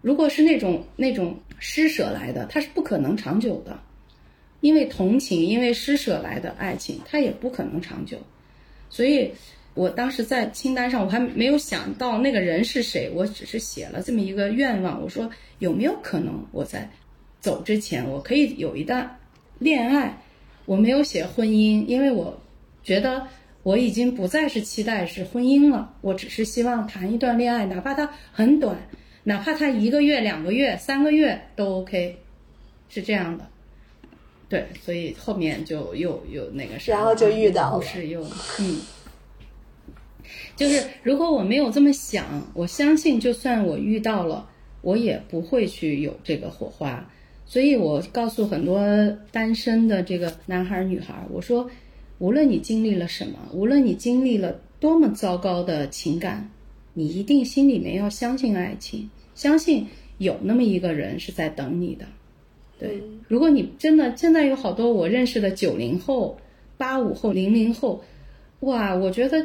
如果是那种那种施舍来的，它是不可能长久的，因为同情，因为施舍来的爱情，它也不可能长久。所以我当时在清单上，我还没有想到那个人是谁，我只是写了这么一个愿望。我说有没有可能我在走之前，我可以有一段恋爱？我没有写婚姻，因为我觉得我已经不再是期待是婚姻了。我只是希望谈一段恋爱，哪怕它很短，哪怕它一个月、两个月、三个月都 OK，是这样的。对，所以后面就又又那个啥，然后就遇到了，是又嗯。就是如果我没有这么想，我相信就算我遇到了，我也不会去有这个火花。所以我告诉很多单身的这个男孩女孩，我说，无论你经历了什么，无论你经历了多么糟糕的情感，你一定心里面要相信爱情，相信有那么一个人是在等你的。对，如果你真的现在有好多我认识的九零后、八五后、零零后，哇，我觉得。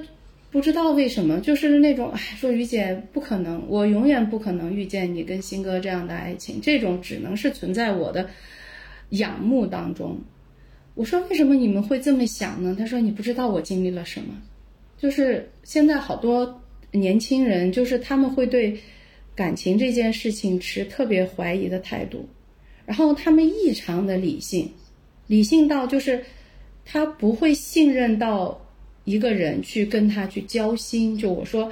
不知道为什么，就是那种哎，说于姐不可能，我永远不可能遇见你跟新哥这样的爱情，这种只能是存在我的仰慕当中。我说为什么你们会这么想呢？他说你不知道我经历了什么，就是现在好多年轻人，就是他们会对感情这件事情持特别怀疑的态度，然后他们异常的理性，理性到就是他不会信任到。一个人去跟他去交心，就我说，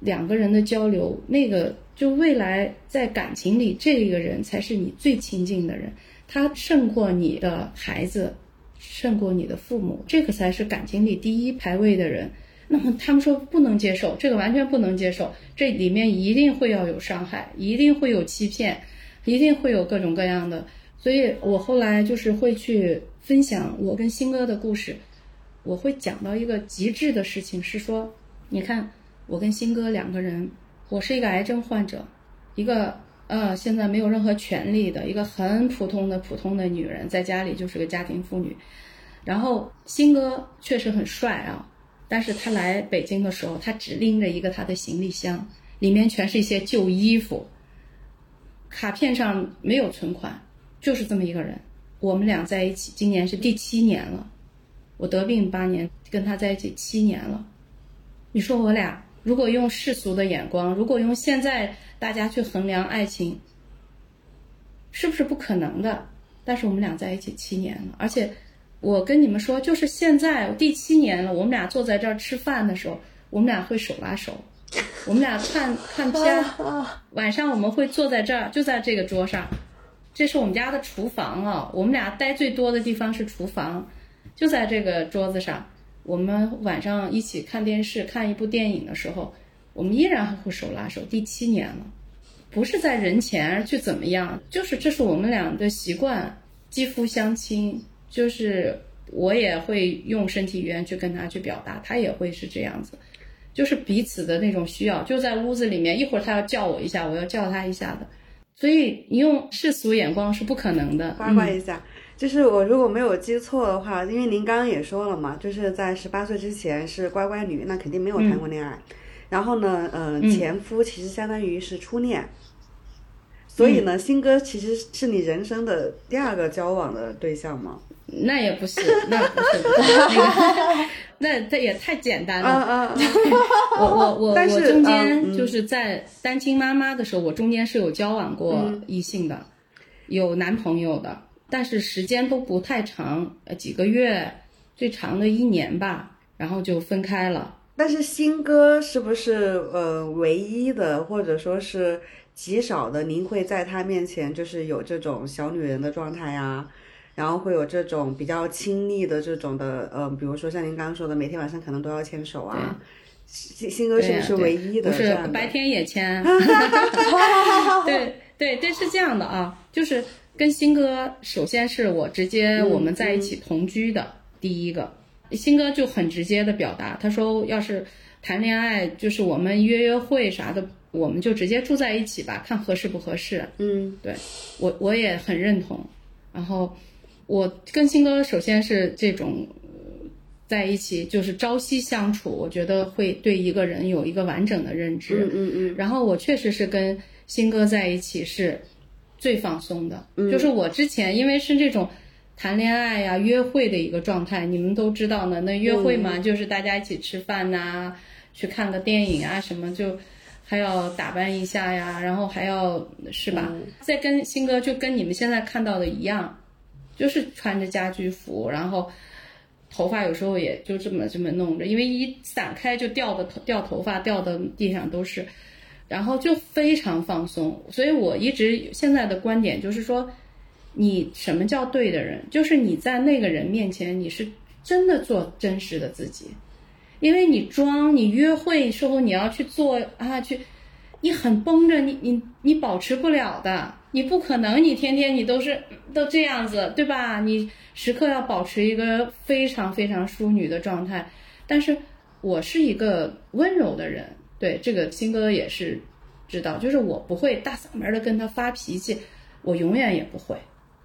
两个人的交流，那个就未来在感情里，这个人才是你最亲近的人，他胜过你的孩子，胜过你的父母，这个才是感情里第一排位的人。那么他们说不能接受，这个完全不能接受，这里面一定会要有伤害，一定会有欺骗，一定会有各种各样的。所以我后来就是会去分享我跟新哥的故事。我会讲到一个极致的事情，是说，你看，我跟新哥两个人，我是一个癌症患者，一个呃现在没有任何权利的一个很普通的普通的女人，在家里就是个家庭妇女。然后新哥确实很帅啊，但是他来北京的时候，他只拎着一个他的行李箱，里面全是一些旧衣服，卡片上没有存款，就是这么一个人。我们俩在一起，今年是第七年了。我得病八年，跟他在一起七年了。你说我俩如果用世俗的眼光，如果用现在大家去衡量爱情，是不是不可能的？但是我们俩在一起七年了，而且我跟你们说，就是现在第七年了，我们俩坐在这儿吃饭的时候，我们俩会手拉手，我们俩看看片，晚上我们会坐在这儿，就在这个桌上，这是我们家的厨房啊，我们俩待最多的地方是厨房。就在这个桌子上，我们晚上一起看电视、看一部电影的时候，我们依然还会手拉手。第七年了，不是在人前去怎么样，就是这是我们俩的习惯，肌肤相亲。就是我也会用身体语言去跟他去表达，他也会是这样子，就是彼此的那种需要。就在屋子里面，一会儿他要叫我一下，我要叫他一下的，所以你用世俗眼光是不可能的。八卦一下。就是我如果没有记错的话，因为您刚刚也说了嘛，就是在十八岁之前是乖乖女，那肯定没有谈过恋爱。然后呢，嗯，前夫其实相当于是初恋，所以呢，新哥其实是你人生的第二个交往的对象吗？那也不是，那不是，那这也太简单了。我我我 我中间就是在单亲妈妈的时候，我中间是有交往过异性的，有男朋友的。但是时间都不太长，呃，几个月，最长的一年吧，然后就分开了。但是新哥是不是呃唯一的，或者说是极少的？您会在他面前就是有这种小女人的状态呀，然后会有这种比较亲密的这种的，呃，比如说像您刚刚说的，每天晚上可能都要牵手啊。新新哥是不是唯一的？不是，白天也牵。对对对，是这样的啊，就是。跟新哥，首先是我直接我们在一起同居的第一个，新哥就很直接的表达，他说要是谈恋爱，就是我们约约会啥的，我们就直接住在一起吧，看合适不合适。嗯，对我我也很认同。然后我跟新哥首先是这种在一起，就是朝夕相处，我觉得会对一个人有一个完整的认知。嗯嗯嗯。然后我确实是跟新哥在一起是。最放松的，就是我之前因为是这种谈恋爱呀、约会的一个状态。你们都知道呢，那约会嘛，就是大家一起吃饭呐、去看个电影啊什么，就还要打扮一下呀，然后还要是吧？再跟新哥就跟你们现在看到的一样，就是穿着家居服，然后。头发有时候也就这么这么弄着，因为一散开就掉的头掉头发掉的地上都是，然后就非常放松。所以我一直现在的观点就是说，你什么叫对的人？就是你在那个人面前，你是真的做真实的自己，因为你装，你约会时候你要去做啊去，你很绷着，你你你保持不了的，你不可能，你天天你都是都这样子，对吧？你。时刻要保持一个非常非常淑女的状态，但是我是一个温柔的人，对这个新哥也是知道，就是我不会大嗓门的跟他发脾气，我永远也不会。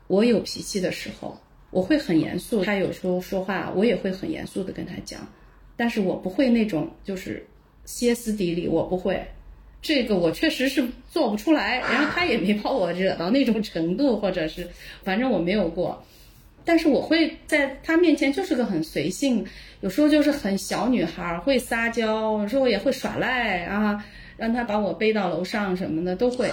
我有脾气的时候，我会很严肃，他有时候说话，我也会很严肃的跟他讲，但是我不会那种就是歇斯底里，我不会，这个我确实是做不出来，然后他也没把我惹到那种程度，或者是反正我没有过。但是我会在他面前就是个很随性，有时候就是很小女孩，会撒娇，有时候也会耍赖啊，让他把我背到楼上什么的都会。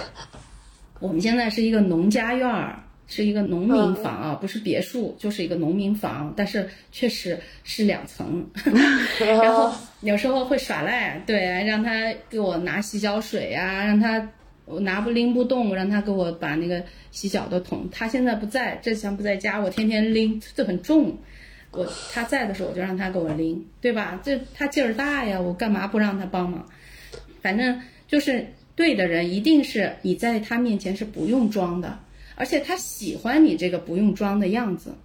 我们现在是一个农家院儿，是一个农民房啊，不是别墅，就是一个农民房，但是确实是两层。然后有时候会耍赖，对，让他给我拿洗脚水啊，让他。我拿不拎不动，我让他给我把那个洗脚的桶。他现在不在，这厢不在家，我天天拎，这很重。我他在的时候，我就让他给我拎，对吧？这他劲儿大呀，我干嘛不让他帮忙？反正就是对的人，一定是你在他面前是不用装的，而且他喜欢你这个不用装的样子。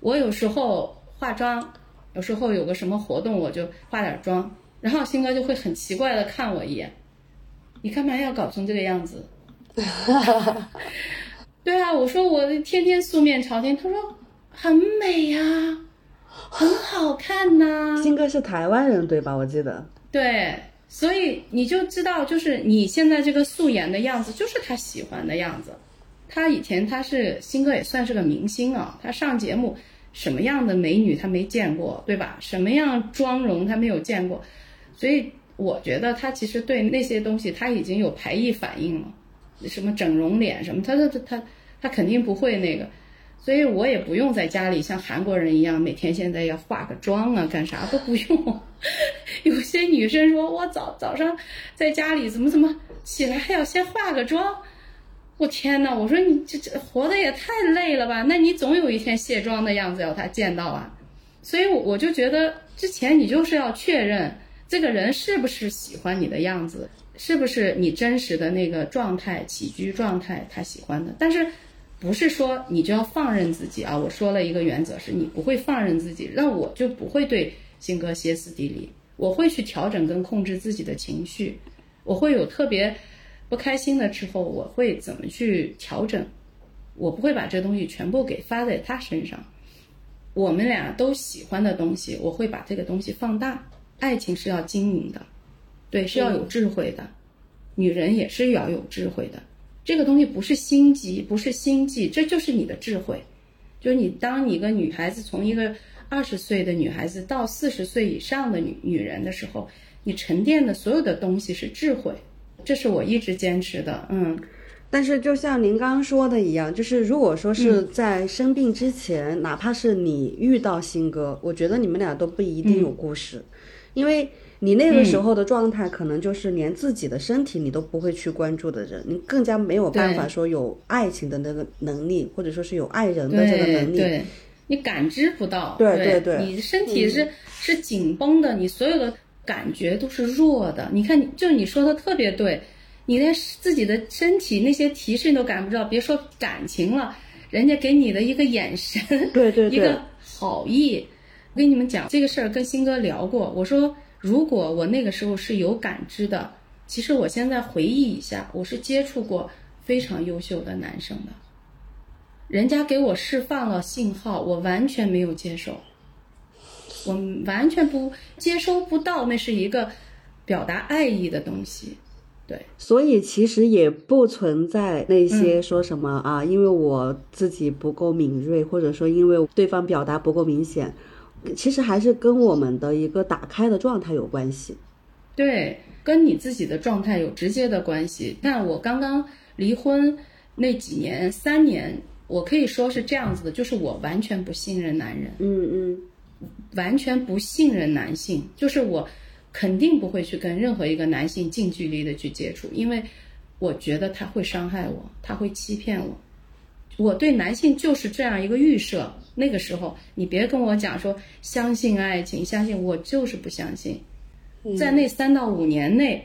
我有时候化妆，有时候有个什么活动，我就化点妆，然后新哥就会很奇怪的看我一眼。你干嘛要搞成这个样子？对啊，我说我天天素面朝天，他说很美呀，很好看呐。新哥是台湾人对吧？我记得。对，所以你就知道，就是你现在这个素颜的样子，就是他喜欢的样子。他以前他是新哥也算是个明星啊，他上节目什么样的美女他没见过，对吧？什么样妆容他没有见过，所以。我觉得他其实对那些东西他已经有排异反应了，什么整容脸什么，他他他他他肯定不会那个，所以我也不用在家里像韩国人一样每天现在要化个妆啊，干啥都不用。有些女生说我早早上在家里怎么怎么起来还要先化个妆，我天呐，我说你这这活的也太累了吧？那你总有一天卸妆的样子要他见到啊，所以我就觉得之前你就是要确认。这个人是不是喜欢你的样子？是不是你真实的那个状态、起居状态他喜欢的？但是，不是说你就要放任自己啊！我说了一个原则，是你不会放任自己，那我就不会对性格歇斯底里，我会去调整跟控制自己的情绪，我会有特别不开心的时候，我会怎么去调整？我不会把这东西全部给发在他身上。我们俩都喜欢的东西，我会把这个东西放大。爱情是要经营的，对，是要有智慧的。女人也是要有智慧的。这个东西不是心机，不是心计，这就是你的智慧。就是你当你一个女孩子从一个二十岁的女孩子到四十岁以上的女女人的时候，你沉淀的所有的东西是智慧。这是我一直坚持的。嗯，但是就像您刚刚说的一样，就是如果说是在生病之前，哪怕是你遇到新哥，我觉得你们俩都不一定有故事。因为你那个时候的状态，可能就是连自己的身体你都不会去关注的人，你更加没有办法说有爱情的那个能力，或者说是有爱人的这个能力。对，你感知不到。对对对，你身体是是紧绷的，你所有的感觉都是弱的。你看，就你说的特别对，你连自己的身体那些提示你都感不到，别说感情了，人家给你的一个眼神，对对对，一个好意。我跟你们讲这个事儿，跟新哥聊过。我说，如果我那个时候是有感知的，其实我现在回忆一下，我是接触过非常优秀的男生的，人家给我释放了信号，我完全没有接受，我完全不接收不到，那是一个表达爱意的东西。对，所以其实也不存在那些说什么、啊，因为我自己不够敏锐，或者说因为对方表达不够明显，其实还是跟我们的一个打开的状态有关系。对，跟你自己的状态有直接的关系。但我刚刚离婚那几年，三年，我可以说是这样子的，就是我完全不信任男人，嗯嗯完全不信任男性，就是我肯定不会去跟任何一个男性近距离的去接触，因为我觉得他会伤害我，他会欺骗我。我对男性就是这样一个预设。那个时候，你别跟我讲说相信爱情，相信我就是不相信。在那三到五年内，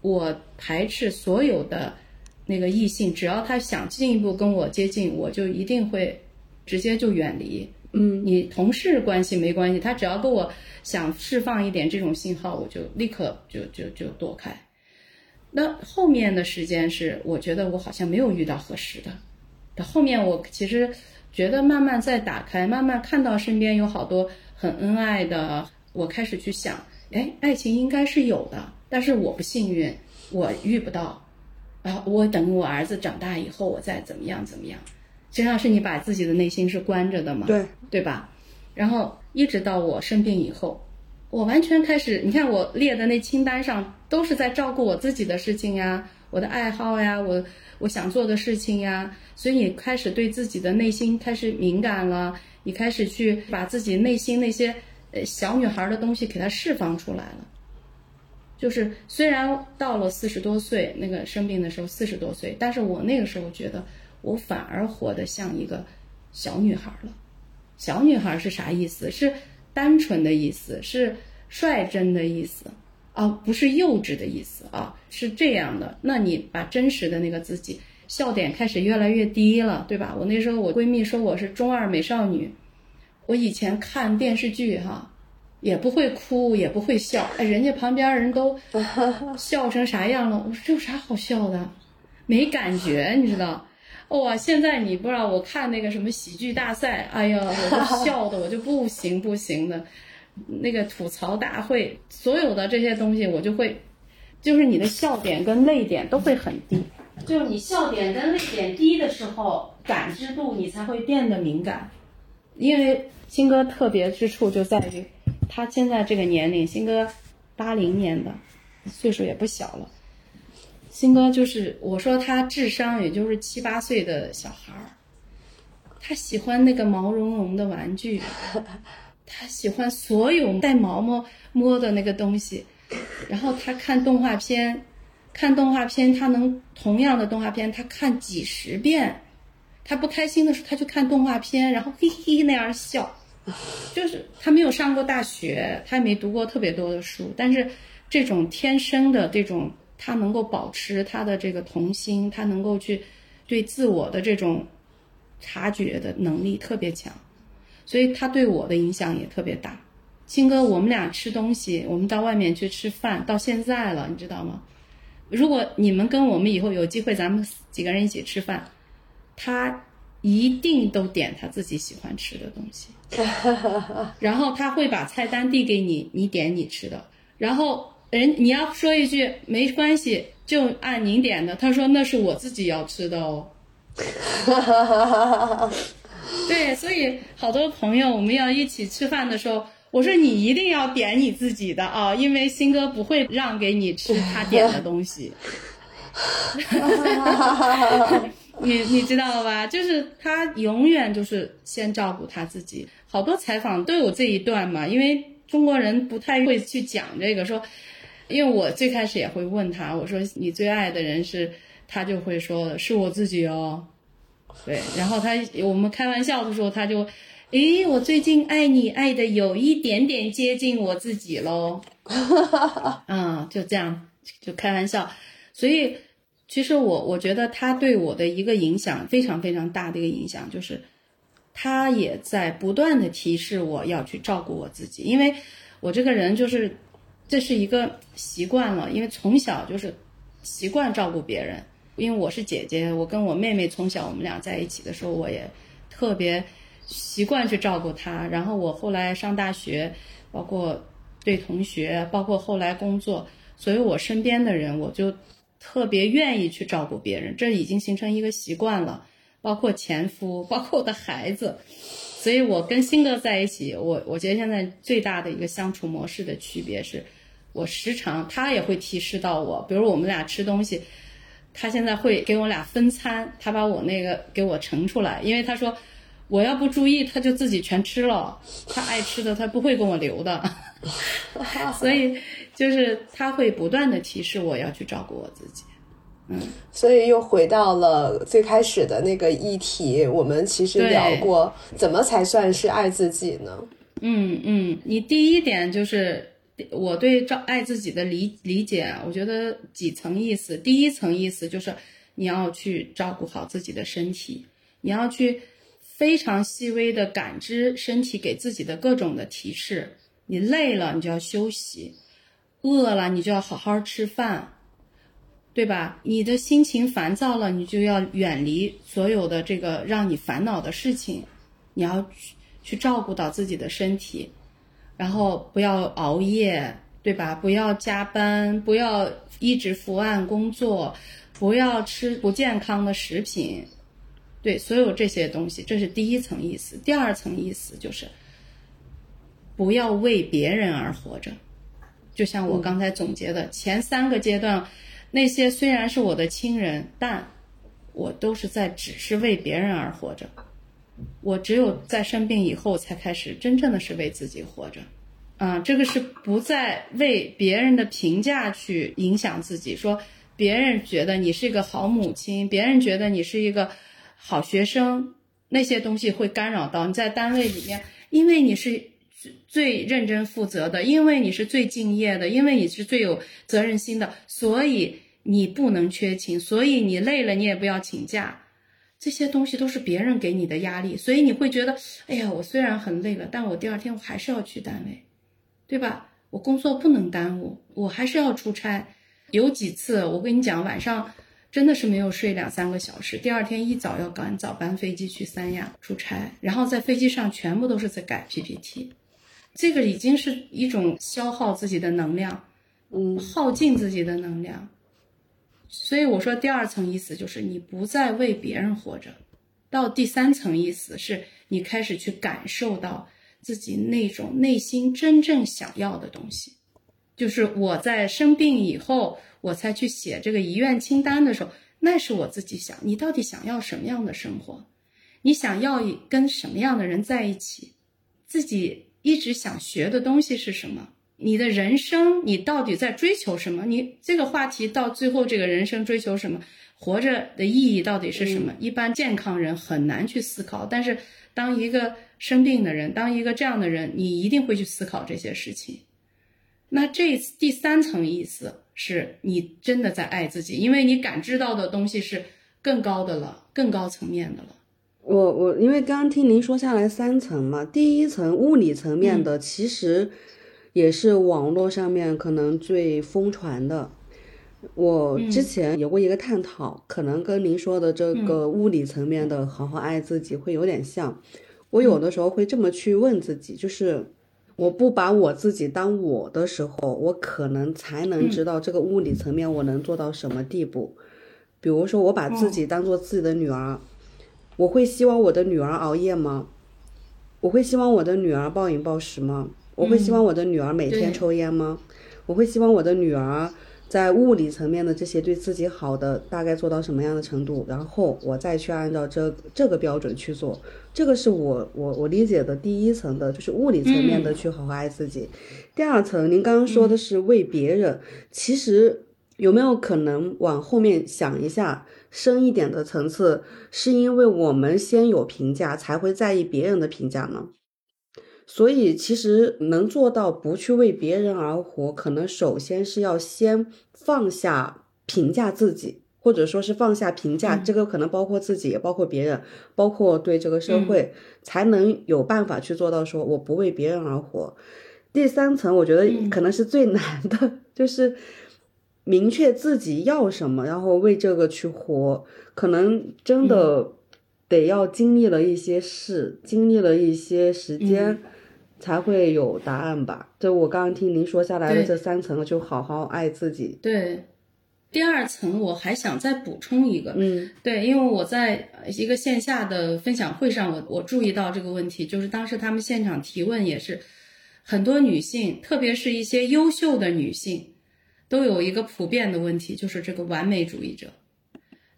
我排斥所有的那个异性，只要他想进一步跟我接近，我就一定会直接就远离。嗯，你同事关系没关系，他只要跟我想释放一点这种信号，我就立刻就就就躲开。那后面的时间是，我觉得我好像没有遇到合适的。到后面我其实觉得慢慢在打开，慢慢看到身边有好多很恩爱的，我开始去想，哎，爱情应该是有的，但是我不幸运，我遇不到。啊，我等我儿子长大以后，我再怎么样怎么样。实际上是你把自己的内心是关着的嘛，对对吧？然后一直到我生病以后，我完全开始，你看我列的那清单上都是在照顾我自己的事情呀，我的爱好呀，我我想做的事情呀，所以你开始对自己的内心开始敏感了，你开始去把自己内心那些呃小女孩的东西给它释放出来了。就是虽然到了四十多岁，那个生病的时候四十多岁，但是我那个时候觉得我反而活得像一个小女孩了。小女孩是啥意思？是单纯的意思，是率真的意思啊，不是幼稚的意思啊，是这样的。那你把真实的那个自己，笑点开始越来越低了，对吧？我那时候我闺蜜说我是中二美少女，我以前看电视剧哈。也不会哭，也不会笑，哎，人家旁边人都 笑成啥样了？我说这有啥好笑的？没感觉，你知道？哇，现在你不知道，我看那个什么喜剧大赛，哎呀，我都笑的我就不行不行的，那个吐槽大会，所有的这些东西我就会，就是你的笑点跟泪点都会很低，就是你笑点跟泪点低的时候，感知度你才会变得敏感，因为新哥特别之处就在于。他现在这个年龄，新哥八零年的，岁数也不小了。新哥就是我说他智商也就是七八岁的小孩儿，他喜欢那个毛茸茸的玩具，他喜欢所有带毛毛摸的那个东西，然后他看动画片，看动画片他能同样的动画片他看几十遍，他不开心的时候他就看动画片，然后嘿嘿那样笑。就是他没有上过大学，他也没读过特别多的书，但是这种天生的这种，他能够保持他的这个童心，他能够去对自我的这种察觉的能力特别强，所以他对我的影响也特别大。青哥，我们俩吃东西，我们到外面去吃饭，到现在了，你知道吗？如果你们跟我们以后有机会，咱们几个人一起吃饭，他一定都点他自己喜欢吃的东西。然后他会把菜单递给你，你点你吃的。然后人你要说一句没关系，就按您点的。他说那是我自己要吃的哦。对，所以好多朋友我们要一起吃饭的时候，我说你一定要点你自己的啊，因为新哥不会让给你吃 他点的东西。你你知道吧？就是他永远就是先照顾他自己。好多采访都有这一段嘛，因为中国人不太会去讲这个。说，因为我最开始也会问他，我说你最爱的人是，他就会说是我自己哦。对，然后他我们开玩笑的时候，他就，诶，我最近爱你爱的有一点点接近我自己喽。嗯，就这样就开玩笑，所以。其实我我觉得他对我的一个影响非常非常大的一个影响，就是他也在不断的提示我要去照顾我自己，因为我这个人就是这是一个习惯了，因为从小就是习惯照顾别人，因为我是姐姐，我跟我妹妹从小我们俩在一起的时候，我也特别习惯去照顾她，然后我后来上大学，包括对同学，包括后来工作，所以我身边的人我就。特别愿意去照顾别人，这已经形成一个习惯了。包括前夫，包括我的孩子，所以我跟新哥在一起，我我觉得现在最大的一个相处模式的区别是，我时常他也会提示到我，比如我们俩吃东西，他现在会给我俩分餐，他把我那个给我盛出来，因为他说我要不注意，他就自己全吃了，他爱吃的他不会跟我留的，所以就是他会不断的提示我要去照顾我自己。嗯，所以又回到了最开始的那个议题，我们其实聊过，怎么才算是爱自己呢？嗯嗯，你第一点就是我对照爱自己的理理解，我觉得几层意思。第一层意思就是你要去照顾好自己的身体，你要去非常细微的感知身体给自己的各种的提示。你累了，你就要休息；饿了，你就要好好吃饭。对吧？你的心情烦躁了，你就要远离所有的这个让你烦恼的事情，你要去去照顾到自己的身体，然后不要熬夜，对吧？不要加班，不要一直伏案工作，不要吃不健康的食品，对，所有这些东西，这是第一层意思。第二层意思就是，不要为别人而活着，就像我刚才总结的前三个阶段。那些虽然是我的亲人，但我都是在只是为别人而活着。我只有在生病以后，才开始真正的是为自己活着。啊，这个是不再为别人的评价去影响自己。说别人觉得你是一个好母亲，别人觉得你是一个好学生，那些东西会干扰到你在单位里面，因为你是。最认真负责的，因为你是最敬业的，因为你是最有责任心的，所以你不能缺勤，所以你累了你也不要请假，这些东西都是别人给你的压力，所以你会觉得，哎呀，我虽然很累了，但我第二天我还是要去单位，对吧？我工作不能耽误，我还是要出差。有几次我跟你讲，晚上真的是没有睡两三个小时，第二天一早要赶早班飞机去三亚出差，然后在飞机上全部都是在改 PPT。这个已经是一种消耗自己的能量，嗯，耗尽自己的能量。所以我说第二层意思就是你不再为别人活着，到第三层意思是你开始去感受到自己那种内心真正想要的东西。就是我在生病以后，我才去写这个遗愿清单的时候，那是我自己想，你到底想要什么样的生活？你想要跟什么样的人在一起？自己。一直想学的东西是什么？你的人生，你到底在追求什么？你这个话题到最后，这个人生追求什么？活着的意义到底是什么？一般健康人很难去思考，但是当一个生病的人，当一个这样的人，你一定会去思考这些事情。那这第三层意思是你真的在爱自己，因为你感知到的东西是更高的了，更高层面的了。我我因为刚刚听您说下来三层嘛，第一层物理层面的其实也是网络上面可能最疯传的。我之前有过一个探讨，可能跟您说的这个物理层面的好好爱自己会有点像。我有的时候会这么去问自己，就是我不把我自己当我的时候，我可能才能知道这个物理层面我能做到什么地步。比如说，我把自己当做自己的女儿。我会希望我的女儿熬夜吗？我会希望我的女儿暴饮暴食吗？我会希望我的女儿每天抽烟吗？我会希望我的女儿在物理层面的这些对自己好的大概做到什么样的程度？然后我再去按照这这个标准去做。这个是我我我理解的第一层的，就是物理层面的去好好爱自己。第二层，您刚刚说的是为别人，其实有没有可能往后面想一下？深一点的层次，是因为我们先有评价，才会在意别人的评价呢。所以，其实能做到不去为别人而活，可能首先是要先放下评价自己，或者说是放下评价。这个可能包括自己，也包括别人，包括对这个社会，才能有办法去做到说我不为别人而活。第三层，我觉得可能是最难的，就是。明确自己要什么，然后为这个去活，可能真的得要经历了一些事，经历了一些时间，才会有答案吧。就我刚刚听您说下来的这三层，就好好爱自己。对。第二层我还想再补充一个，嗯对，因为我在呃一个线下的分享会上，我我注意到这个问题，就是当时他们现场提问也是，很多女性，特别是一些优秀的女性，都有一个普遍的问题，就是这个完美主义者。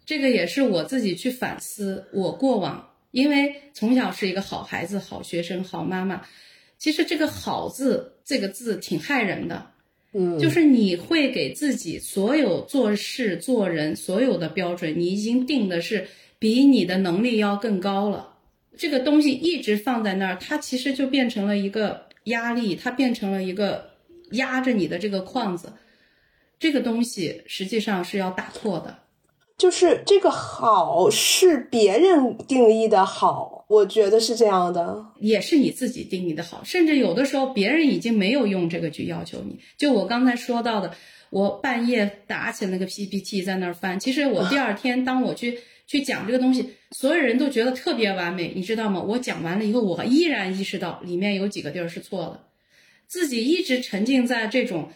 这个也是我自己去反思，我过往因为从小是一个好孩子、好学生、好妈妈，其实这个“好”字这个字挺害人的。嗯，就是你会给自己所有做事做人所有的标准，你已经定的是比你的能力要更高了。这个东西一直放在那儿，它其实就变成了一个压力，它变成了一个压着你的这个框子。这个东西实际上是要打破的。就是这个好是别人定义的好，我觉得是这样的。也是你自己定义的好，甚至有的时候别人已经没有用这个去要求你。就我刚才说到的，我半夜打起那个 PPT 在那儿翻，其实我第二天当我去去讲这个东西，所有人都觉得特别完美，你知道吗？我讲完了以后，我依然意识到里面有几个地儿是错的，自己一直沉浸在这种。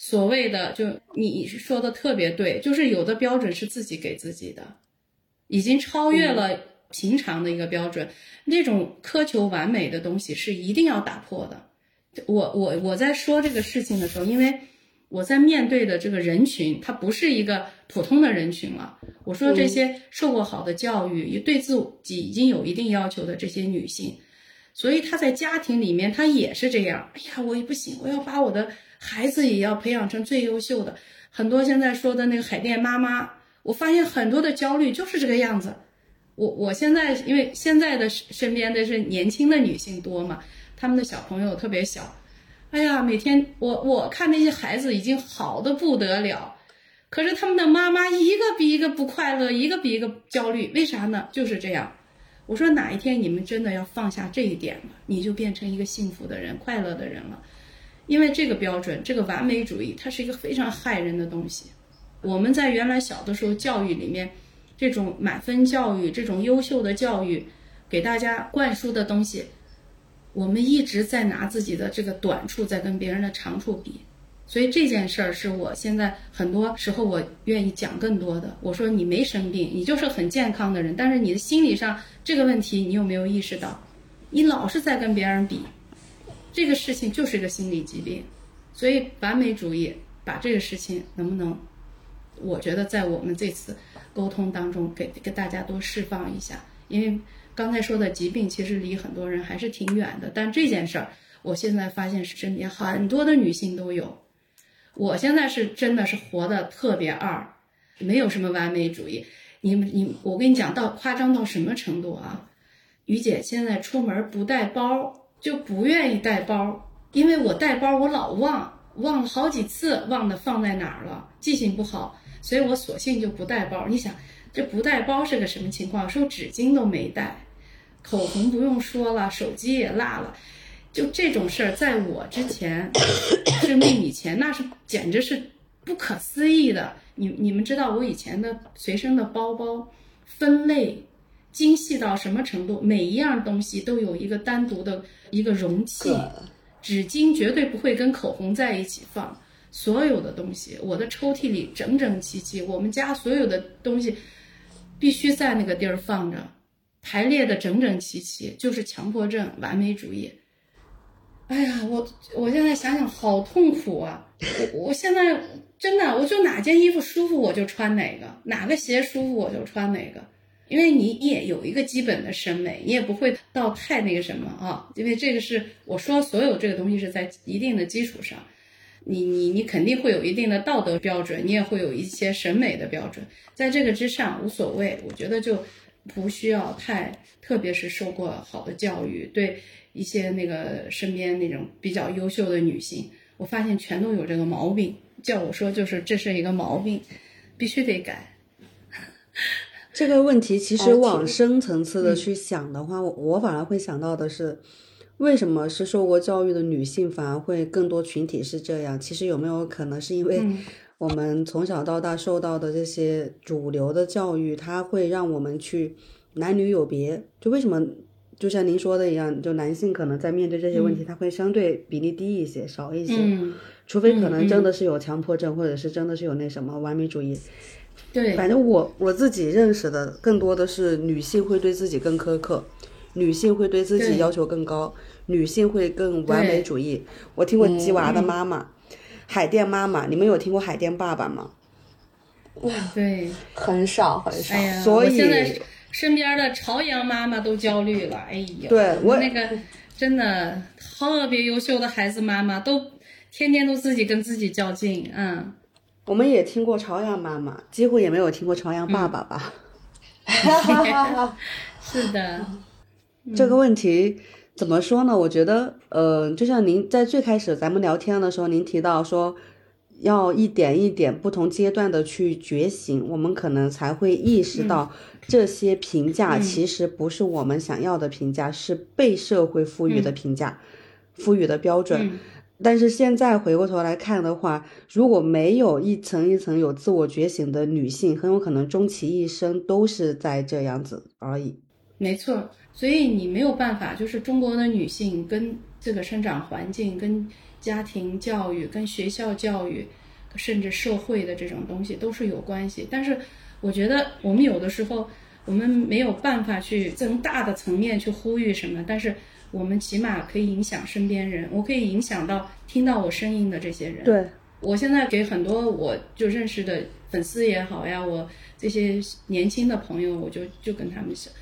所谓的，就你说的特别对，就是有的标准是自己给自己的，已经超越了平常的一个标准。那种苛求完美的东西是一定要打破的。我我我在说这个事情的时候，因为我在面对的这个人群，他不是一个普通的人群了。我说这些受过好的教育，也对自己已经有一定要求的这些女性，所以她在家庭里面，她也是这样。哎呀，我也不行，我要把我的。孩子也要培养成最优秀的。很多现在说的那个海淀妈妈，我发现很多的焦虑就是这个样子。我我现在因为现在的身边的是年轻的女性多嘛，他们的小朋友特别小。哎呀，每天我我看那些孩子已经好的不得了，可是他们的妈妈一个比一个不快乐，一个比一个焦虑。为啥呢？就是这样。我说哪一天你们真的要放下这一点了，你就变成一个幸福的人、快乐的人了。因为这个标准，这个完美主义，它是一个非常害人的东西。我们在原来小的时候教育里面，这种满分教育、这种优秀的教育，给大家灌输的东西，我们一直在拿自己的这个短处在跟别人的长处比。所以这件事儿是我现在很多时候我愿意讲更多的。我说你没生病，你就是很健康的人，但是你的心理上这个问题，你有没有意识到？你老是在跟别人比。这个事情就是个心理疾病，所以完美主义把这个事情能不能，我觉得在我们这次沟通当中给给大家多释放一下，因为刚才说的疾病其实离很多人还是挺远的，但这件事儿我现在发现是身边很多的女性都有，我现在是真的是活得特别二，没有什么完美主义，你们你我跟你讲到夸张到什么程度啊？于姐现在出门不带包。就不愿意带包，因为我带包我老忘，忘了好几次，忘的放在哪儿了，记性不好，所以我索性就不带包。你想，这不带包是个什么情况？说纸巾都没带，口红不用说了，手机也落了，就这种事儿，在我之前生病以前，那是简直是不可思议的。你你们知道我以前的随身的包包分类。精细到什么程度？每一样东西都有一个单独的一个容器，纸巾绝对不会跟口红在一起放。所有的东西，我的抽屉里整整齐齐。我们家所有的东西必须在那个地儿放着，排列的整整齐齐，就是强迫症、完美主义。哎呀，我我现在想想好痛苦啊！我我现在真的，我就哪件衣服舒服我就穿哪个，哪个鞋舒服我就穿哪个。因为你也有一个基本的审美，你也不会到太那个什么啊。因为这个是我说所有这个东西是在一定的基础上，你你你肯定会有一定的道德标准，你也会有一些审美的标准，在这个之上无所谓。我觉得就不需要太，特别是受过好的教育，对一些那个身边那种比较优秀的女性，我发现全都有这个毛病。叫我说就是这是一个毛病，必须得改。这个问题其实往深层次的去想的话，我我反而会想到的是，为什么是受过教育的女性反而会更多群体是这样？其实有没有可能是因为我们从小到大受到的这些主流的教育，它会让我们去男女有别？就为什么就像您说的一样，就男性可能在面对这些问题，他会相对比例低一些，少一些。嗯，除非可能真的是有强迫症，或者是真的是有那什么完美主义。对，反正我我自己认识的更多的是女性会对自己更苛刻，女性会对自己要求更高，女性会更完美主义。我听过吉娃的妈妈，海淀妈妈，你们有听过海淀爸爸吗？哇对，很少很少。哎呀，所以我现在身边的朝阳妈妈都焦虑了，哎呀，对我那个真的特别优秀的孩子妈妈都天天都自己跟自己较劲，嗯，我们也听过朝阳妈妈，几乎也没有听过朝阳爸爸吧？是的，这个问题怎么说呢？我觉得，呃，就像您在最开始咱们聊天的时候，您提到说，要一点一点不同阶段的去觉醒，我们可能才会意识到这些评价其实不是我们想要的评价，是被社会赋予的评价，赋予的标准。但是现在回过头来看的话，如果没有一层一层有自我觉醒的女性，很有可能终其一生都是在这样子而已。没错，所以你没有办法，就是中国的女性跟这个生长环境、跟家庭教育、跟学校教育，甚至社会的这种东西都是有关系。但是我觉得我们有的时候我们没有办法去从大的层面去呼吁什么，但是我们起码可以影响身边人，我可以影响到听到我声音的这些人。对，我现在给很多我就认识的粉丝也好呀，我这些年轻的朋友，我就就跟他们说，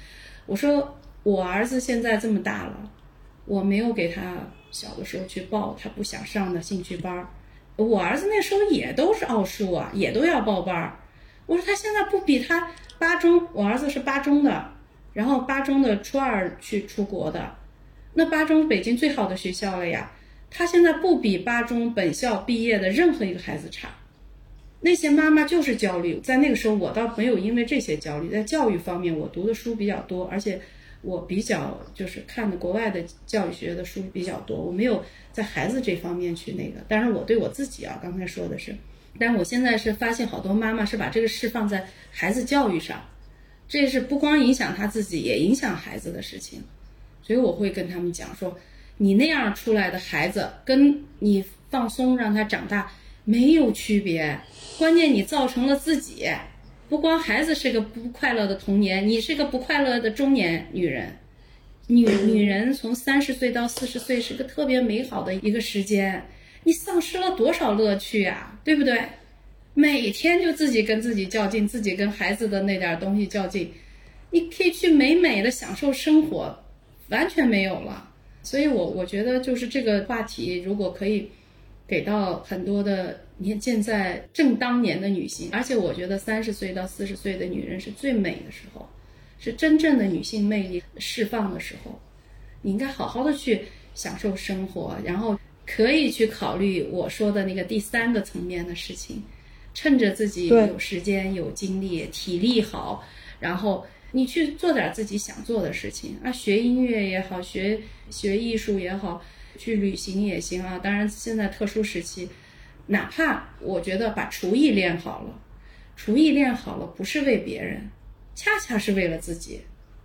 我说我儿子现在这么大了，我没有给他小的时候去报他不想上的兴趣班儿，我儿子那时候也都是奥数啊，也都要报班儿。我说他现在不比他八中，我儿子是八中的，然后八中的初二去出国的，那八中北京最好的学校了呀。他现在不比八中本校毕业的任何一个孩子差。那些妈妈就是焦虑，在那个时候我倒没有因为这些焦虑，在教育方面我读的书比较多，而且我比较就是看的国外的教育学的书比较多，我没有在孩子这方面去那个。当然我对我自己啊，刚才说的是，但我现在是发现好多妈妈是把这个事放在孩子教育上，这是不光影响他自己，也影响孩子的事情，所以我会跟他们讲说，你那样出来的孩子，跟你放松让他长大没有区别。关键你造成了自己，不光孩子是个不快乐的童年，你是个不快乐的中年女人。女女人从三十岁到四十岁是个特别美好的一个时间，你丧失了多少乐趣呀，对不对？每天就自己跟自己较劲，自己跟孩子的那点东西较劲，你可以去美美的享受生活，完全没有了。所以我我觉得就是这个话题，如果可以给到很多的。你看，现在正当年的女性，而且我觉得三十岁到四十岁的女人是最美的时候，是真正的女性魅力释放的时候。你应该好好的去享受生活，然后可以去考虑我说的那个第三个层面的事情。趁着自己有时间、有精力、体力好，然后你去做点自己想做的事情啊，学音乐也好，学学艺术也好，去旅行也行啊。当然，现在特殊时期。哪怕我觉得把厨艺练好了，厨艺练好了不是为别人，恰恰是为了自己。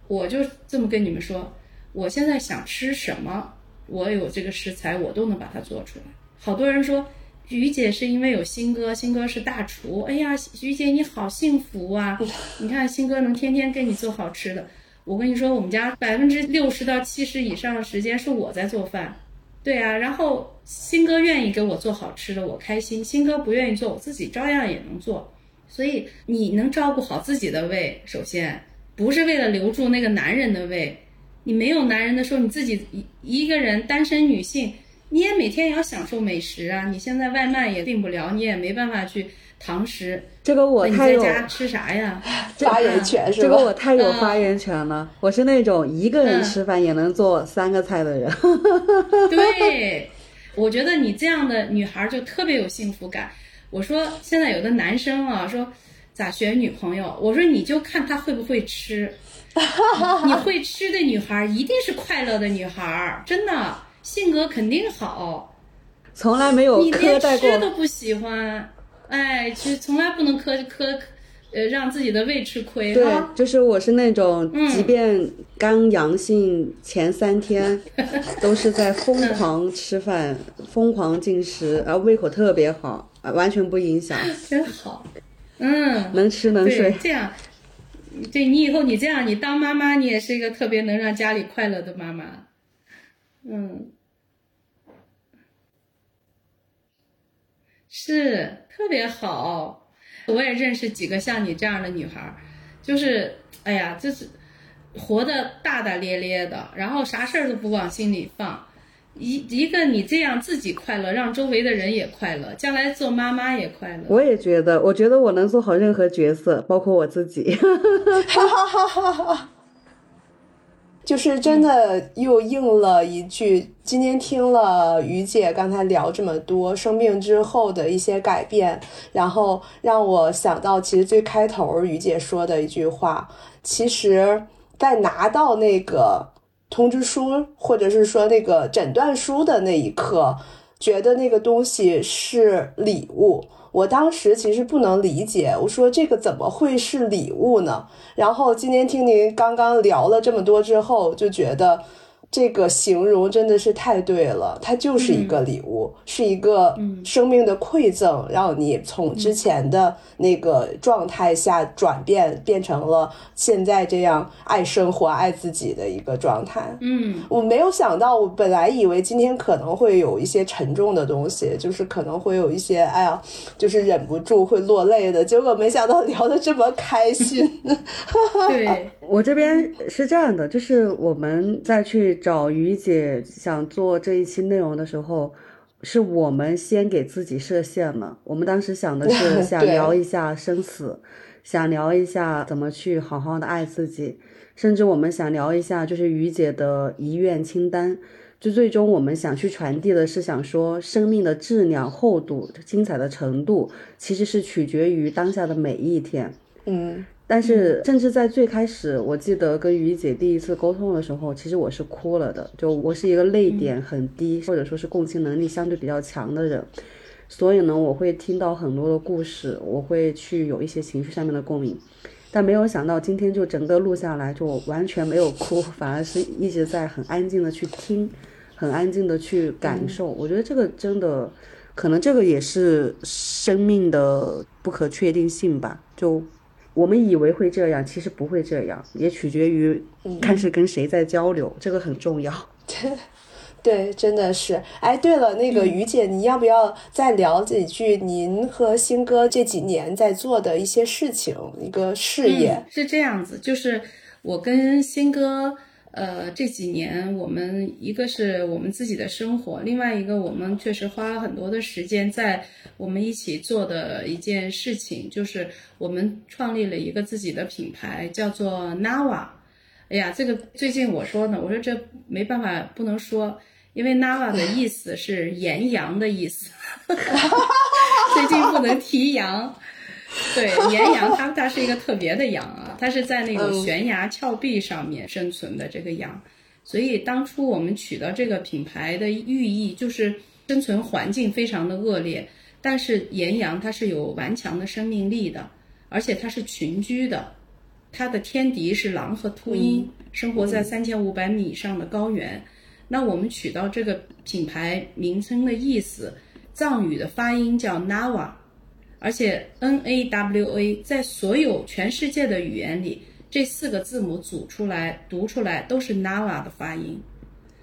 我就这么跟你们说，我现在想吃什么，我有这个食材，我都能把它做出来。好多人说于姐是因为有新哥，新哥是大厨。哎呀，于姐你好幸福啊！你看新哥能天天给你做好吃的。我跟你说，我们家百分之六十到七十以上的时间是我在做饭。对啊，然后新哥愿意给我做好吃的，我开心；新哥不愿意做，我自己照样也能做。所以你能照顾好自己的胃，首先不是为了留住那个男人的胃。你没有男人的时候，你自己一一个人单身女性，你也每天也要享受美食啊。你现在外卖也订不了，你也没办法去堂食。这个我太有在家吃啥呀？发言权是吧？这个我太有发言权了。我是那种一个人吃饭也能做三个菜的人。对，我觉得你这样的女孩就特别有幸福感。我说现在有的男生啊，说咋选女朋友？我说你就看他会不会吃。你会吃的女孩一定是快乐的女孩，真的，性格肯定好。从来没有你连吃都不喜欢，哎，就从来不能苛苛呃让自己的胃吃亏对哈，。就是我是那种，嗯即便刚阳性前三天，都是在疯狂吃饭、疯狂进食，然后胃口特别好，啊完全不影响，真好，嗯，能吃能睡，。这样，对你以后你这样，你当妈妈，你也是一个特别能让家里快乐的妈妈，嗯，是特别好。我也认识几个像你这样的女孩儿，就是哎呀，就是活得大大咧咧的，然后啥事儿都不往心里放。一一个你这样自己快乐，让周围的人也快乐，将来做妈妈也快乐。我也觉得，我觉得我能做好任何角色，包括我自己。就是真的又应了一句，今天听了于姐刚才聊这么多生病之后的一些改变，然后让我想到，其实最开头于姐说的一句话，其实，在拿到那个通知书或者是说那个诊断书的那一刻，觉得那个东西是礼物。我当时其实不能理解，我说这个怎么会是礼物呢？然后今天听您刚刚聊了这么多之后，就觉得这个形容真的是太对了，它就是一个礼物，是一个生命的馈赠，让你从之前的那个状态下转变，变成了现在这样爱生活、爱自己的一个状态。嗯，我没有想到，我本来以为今天可能会有一些沉重的东西，就是可能会有一些，哎呀，就是忍不住会落泪的。结果没想到聊得这么开心。对，我这边是这样的，就是我们再去找于姐想做这一期内容的时候，是我们先给自己设限了。我们当时想的是 想聊一下生死，想聊一下怎么去好好的爱自己，甚至我们想聊一下就是于姐的遗愿清单。就最终我们想去传递的是，想说生命的质量、厚度、精彩的程度，其实是取决于当下的每一天。嗯但是，甚至在最开始，我记得跟于姐第一次沟通的时候，其实我是哭了的。就我是一个泪点很低，或者说是共情能力相对比较强的人，所以呢，我会听到很多的故事，我会去有一些情绪上面的共鸣。但没有想到今天就整个录下来，就完全没有哭，反而是一直在很安静的去听，很安静的去感受。我觉得这个真的，可能这个也是生命的不可确定性吧。就我们以为会这样，其实不会这样，也取决于看是跟谁在交流，这个很重要。对，真的是。哎，对了，那个于姐，你要不要再聊几句您和新哥这几年在做的一些事情，一个事业？嗯、是这样子，就是我跟新哥，呃，这几年我们一个是我们自己的生活，另外一个我们确实花了很多的时间在我们一起做的一件事情，就是我们创立了一个自己的品牌，叫做 Nava。哎呀，这个最近我说呢，我说这没办法，不能说。因为 Nava 的意思是岩羊的意思，最近不能提羊。对，岩羊它它是一个特别的羊啊，它是在那种悬崖峭壁上面生存的这个羊，所以当初我们取到这个品牌的寓意就是生存环境非常的恶劣，但是岩羊它是有顽强的生命力的，而且它是群居的，它的天敌是狼和秃鹰，生活在三千五百米以上的高原。那我们取到这个品牌名称的意思，藏语的发音叫 Nava，而且 N A W A 在所有全世界的语言里，这四个字母组出来读出来都是 Nava 的发音。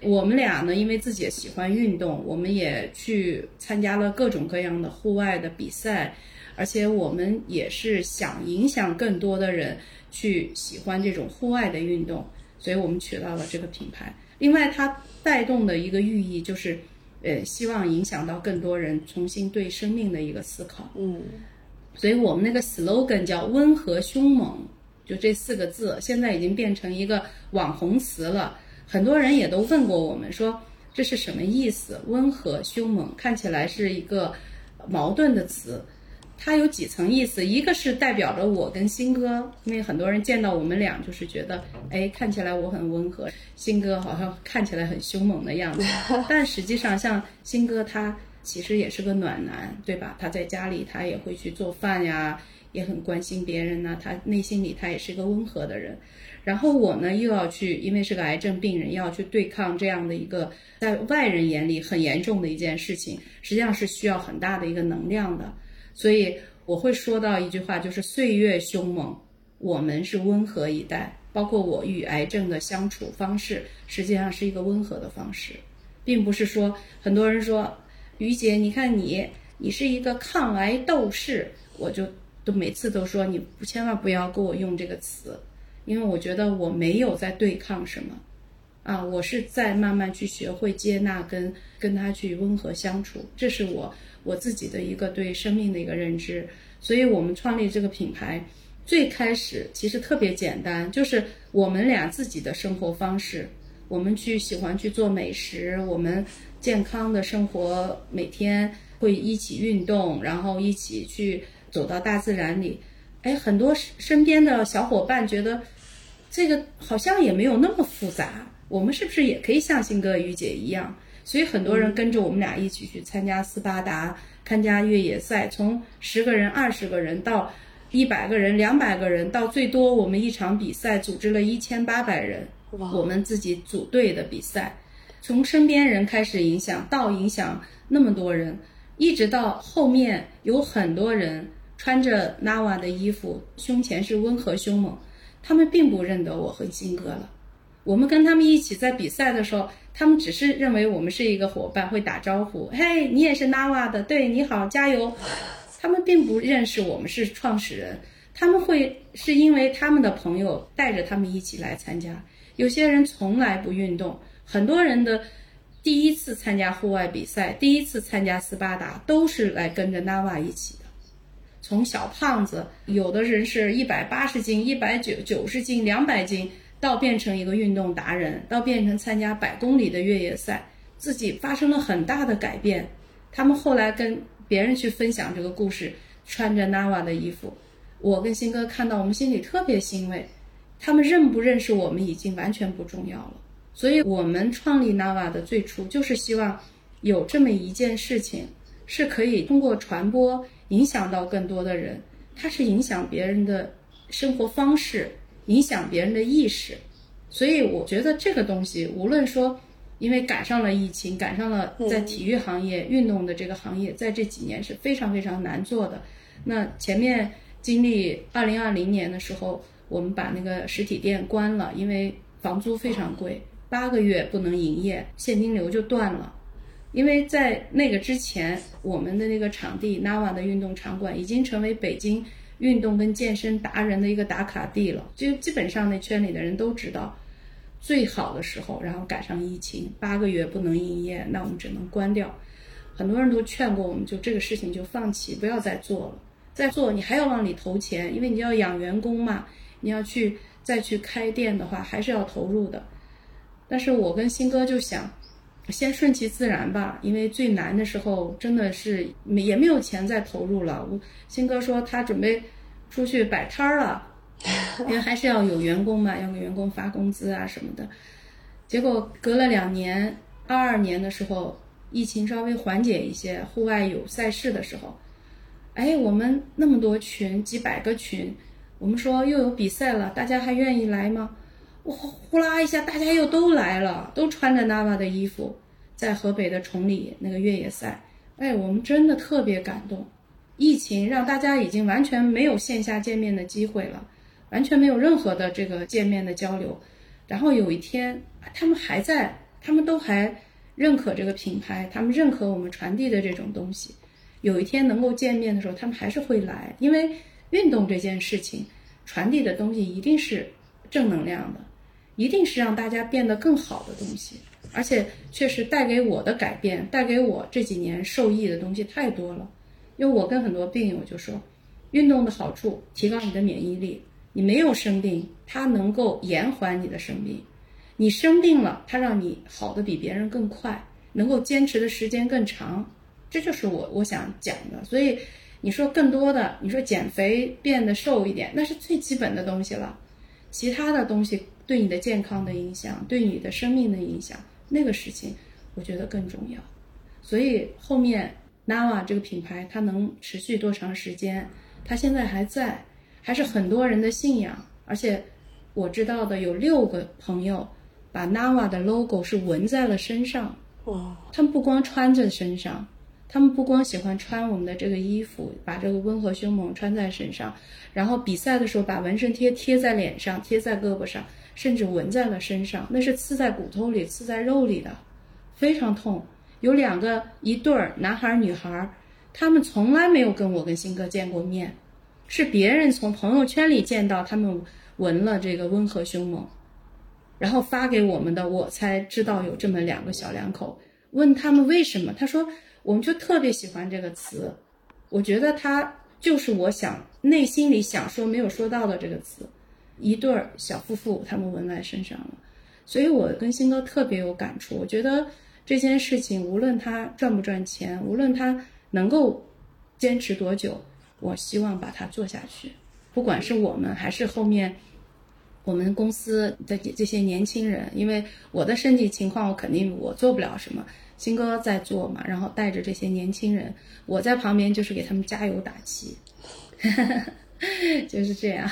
我们俩呢，因为自己也喜欢运动，我们也去参加了各种各样的户外的比赛，而且我们也是想影响更多的人去喜欢这种户外的运动，所以我们取到了这个品牌。另外，它带动的一个寓意就是，呃，希望影响到更多人重新对生命的一个思考。嗯，所以我们那个 slogan 叫“温和凶猛”，就这四个字，现在已经变成一个网红词了。很多人也都问过我们说这是什么意思？温和凶猛看起来是一个矛盾的词。它有几层意思，一个是代表着我跟新哥，因为很多人见到我们俩就是觉得，哎，看起来我很温和，新哥好像看起来很凶猛的样子。但实际上，像新哥他其实也是个暖男，对吧？他在家里他也会去做饭呀，也很关心别人呢，他内心里他也是个温和的人。然后我呢又要去，因为是个癌症病人，要去对抗这样的一个在外人眼里很严重的一件事情，实际上是需要很大的一个能量的。所以我会说到一句话，就是岁月凶猛，我们是温和以待。包括我与癌症的相处方式，实际上是一个温和的方式，并不是说很多人说于姐，你看你，你是一个抗癌斗士，我就都每次都说你不千万不要给我用这个词。因为我觉得我没有在对抗什么，啊，我是在慢慢去学会接纳跟跟他去温和相处，这是我我自己的一个对生命的一个认知。所以我们创立这个品牌，最开始其实特别简单，就是我们俩自己的生活方式，我们去喜欢去做美食，我们健康的生活，每天会一起运动，然后一起去走到大自然里。哎，很多身边的小伙伴觉得。这个好像也没有那么复杂，我们是不是也可以像新哥于姐一样？所以很多人跟着我们俩一起去参加斯巴达，参加越野赛，从十个人、二十个人到一百个人、两百个人，到最多我们一场比赛组织了一千八百人，我们自己组队的比赛，从身边人开始影响，到影响那么多人，一直到后面有很多人穿着 Nava 的衣服，胸前是温和凶猛。他们并不认得我和金哥了。我们跟他们一起在比赛的时候，他们只是认为我们是一个伙伴，会打招呼：“嘿，你也是 Nava 的，对，你好，加油。”他们并不认识我们是创始人。他们会是因为他们的朋友带着他们一起来参加。有些人从来不运动，很多人的第一次参加户外比赛，第一次参加斯巴达，都是来跟着 Nava 一起的。从小胖子，有的人是一百八十斤、一百九九十斤、两百斤，到变成一个运动达人，到变成参加百公里的越野赛，自己发生了很大的改变。他们后来跟别人去分享这个故事，穿着 Nava 的衣服，我跟新哥看到，我们心里特别欣慰。他们认不认识我们已经完全不重要了。所以，我们创立 Nava 的最初就是希望有这么一件事情，是可以通过传播。影响到更多的人，它是影响别人的生活方式，影响别人的意识，所以我觉得这个东西，无论说，因为赶上了疫情，赶上了在体育行业、运动的这个行业，在这几年是非常非常难做的。那前面经历二零二零年的时候，我们把那个实体店关了，因为房租非常贵，八个月不能营业，现金流就断了。因为在那个之前，我们的那个场地 Nava 的运动场馆已经成为北京运动跟健身达人的一个打卡地了，就基本上那圈里的人都知道，最好的时候，然后赶上疫情，八个月不能营业，那我们只能关掉。很多人都劝过我们，就这个事情就放弃，不要再做了。再做你还要往里投钱，因为你要养员工嘛，你要去再去开店的话，还是要投入的。但是我跟新哥就想。先顺其自然吧，因为最难的时候真的是没也没有钱再投入了。我新哥说他准备出去摆摊儿了，因为还是要有员工嘛，要给员工发工资啊什么的。结果隔了两年，二二年的时候，疫情稍微缓解一些，户外有赛事的时候，哎，我们那么多群，几百个群，我们说又有比赛了，大家还愿意来吗？呼啦一下，大家又都来了，都穿着 Nava 的衣服，在河北的崇礼那个越野赛。哎，我们真的特别感动。疫情让大家已经完全没有线下见面的机会了，完全没有任何的这个见面的交流。然后有一天，他们还在，他们都还认可这个品牌，他们认可我们传递的这种东西。有一天能够见面的时候，他们还是会来，因为运动这件事情传递的东西一定是正能量的。一定是让大家变得更好的东西，而且确实带给我的改变，带给我这几年受益的东西太多了。因为我跟很多病友就说，运动的好处提高你的免疫力，你没有生病，它能够延缓你的生病；你生病了，它让你好的比别人更快，能够坚持的时间更长。这就是我我想讲的。所以你说更多的，你说减肥变得瘦一点，那是最基本的东西了，其他的东西。对你的健康的影响，对你的生命的影响，那个事情我觉得更重要。所以后面 Nava 这个品牌它能持续多长时间，它现在还在，还是很多人的信仰。而且我知道的有六个朋友把 Nava 的 logo 是纹在了身上。哇，他们不光穿在身上，他们不光喜欢穿我们的这个衣服，把这个温和凶猛穿在身上，然后比赛的时候把纹身贴贴在脸上，贴在胳膊上，甚至纹在了身上，那是刺在骨头里、刺在肉里的，非常痛。有两个一对儿男孩儿女孩儿，他们从来没有跟我跟新哥见过面，是别人从朋友圈里见到他们纹了这个温和凶猛。然后发给我们的，我才知道有这么两个小两口。问他们为什么，他说我们就特别喜欢这个词，我觉得它就是我想内心里想说没有说到的这个词。一对儿小夫妇他们纹在身上了，所以我跟新哥特别有感触。我觉得这件事情无论他赚不赚钱，无论他能够坚持多久，我希望把它做下去，不管是我们还是后面。我们公司的这些年轻人，因为我的身体情况，我肯定我做不了什么。新哥在做嘛，然后带着这些年轻人，我在旁边就是给他们加油打气，就是这样。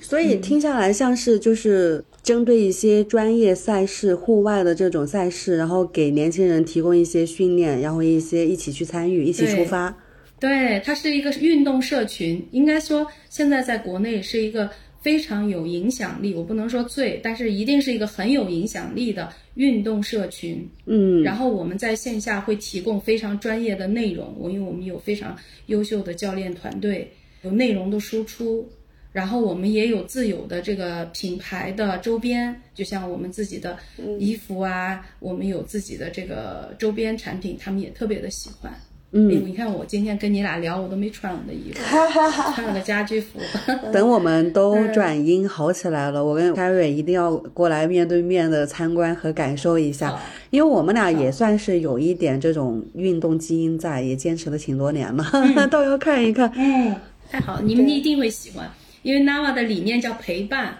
所以听下来像是就是针对一些专业赛事、户外的这种赛事，然后给年轻人提供一些训练，然后一些一起去参与、一起出发。对，它是一个运动社群，应该说现在在国内是一个。非常有影响力，我不能说最，但是一定是一个很有影响力的运动社群。嗯，然后我们在线下会提供非常专业的内容，我因为我们有非常优秀的教练团队，有内容的输出，然后我们也有自有的这个品牌的周边，就像我们自己的衣服啊，我们有自己的这个周边产品，他们也特别的喜欢。嗯，你看我今天跟你俩聊，我都没穿我的衣服，穿了个家居服。等我们都转阴好起来了，我跟 Carrie 一定要过来面对面的参观和感受一下，因为我们俩也算是有一点这种运动基因在，也坚持了挺多年了，到时候看一看。嗯，太好了，你们一定会喜欢，因为 Nava 的理念叫陪伴。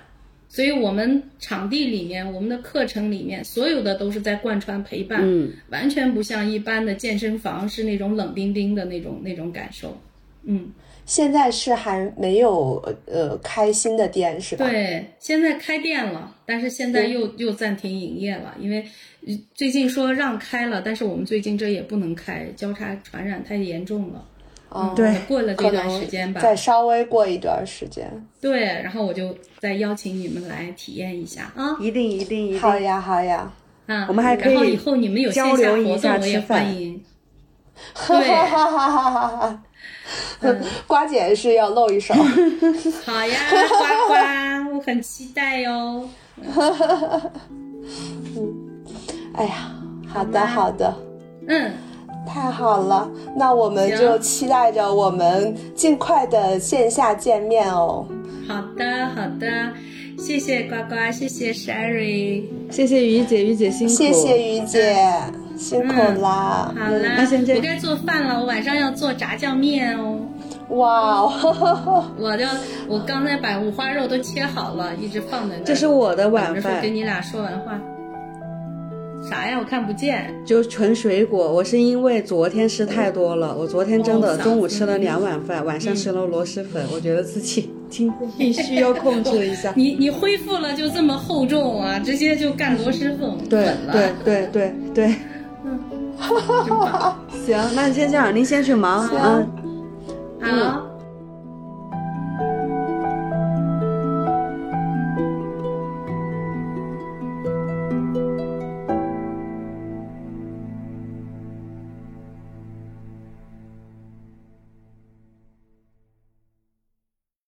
所以，我们场地里面，我们的课程里面，所有的都是在贯穿陪伴，嗯，完全不像一般的健身房是那种冷冰冰的那种那种感受，嗯。现在是还没有呃开新的店是吧？对，现在开店了，但是现在又又暂停营业了，因为最近说让开了，但是我们最近这也不能开，交叉传染太严重了。哦，对，过了这段时间吧，再稍微过一段时间。对，然后我就再邀请你们来体验一下啊！一定一定一定。好呀好呀，嗯，我们还可以然后以后你们有线下活动，我也欢迎。哈哈哈哈哈哈！瓜姐是要露一手。好呀，瓜瓜，我很期待哟。哈哈哈哈哈！嗯，哎呀，好的好的，嗯。太好了，那我们就期待着我们尽快的线下见面哦。好的，好的，谢谢呱呱，谢谢 Sherry，谢谢于姐，于姐辛苦，谢谢于姐辛苦啦。好啦，我该做饭了，我晚上要做炸酱面哦。哇哦，我就我刚才把五花肉都切好了，一直放在那。这是我的晚饭。跟你俩说完话。啥呀？我看不见。就纯水果。我是因为昨天吃太多了，我昨天真的中午吃了两碗饭，晚上吃了螺蛳粉。我觉得自己 必须要控制一下。你你恢复了就这么厚重啊？直接就干螺蛳粉对对对对对。嗯，哈哈哈行，那先这样，您先去忙啊。好。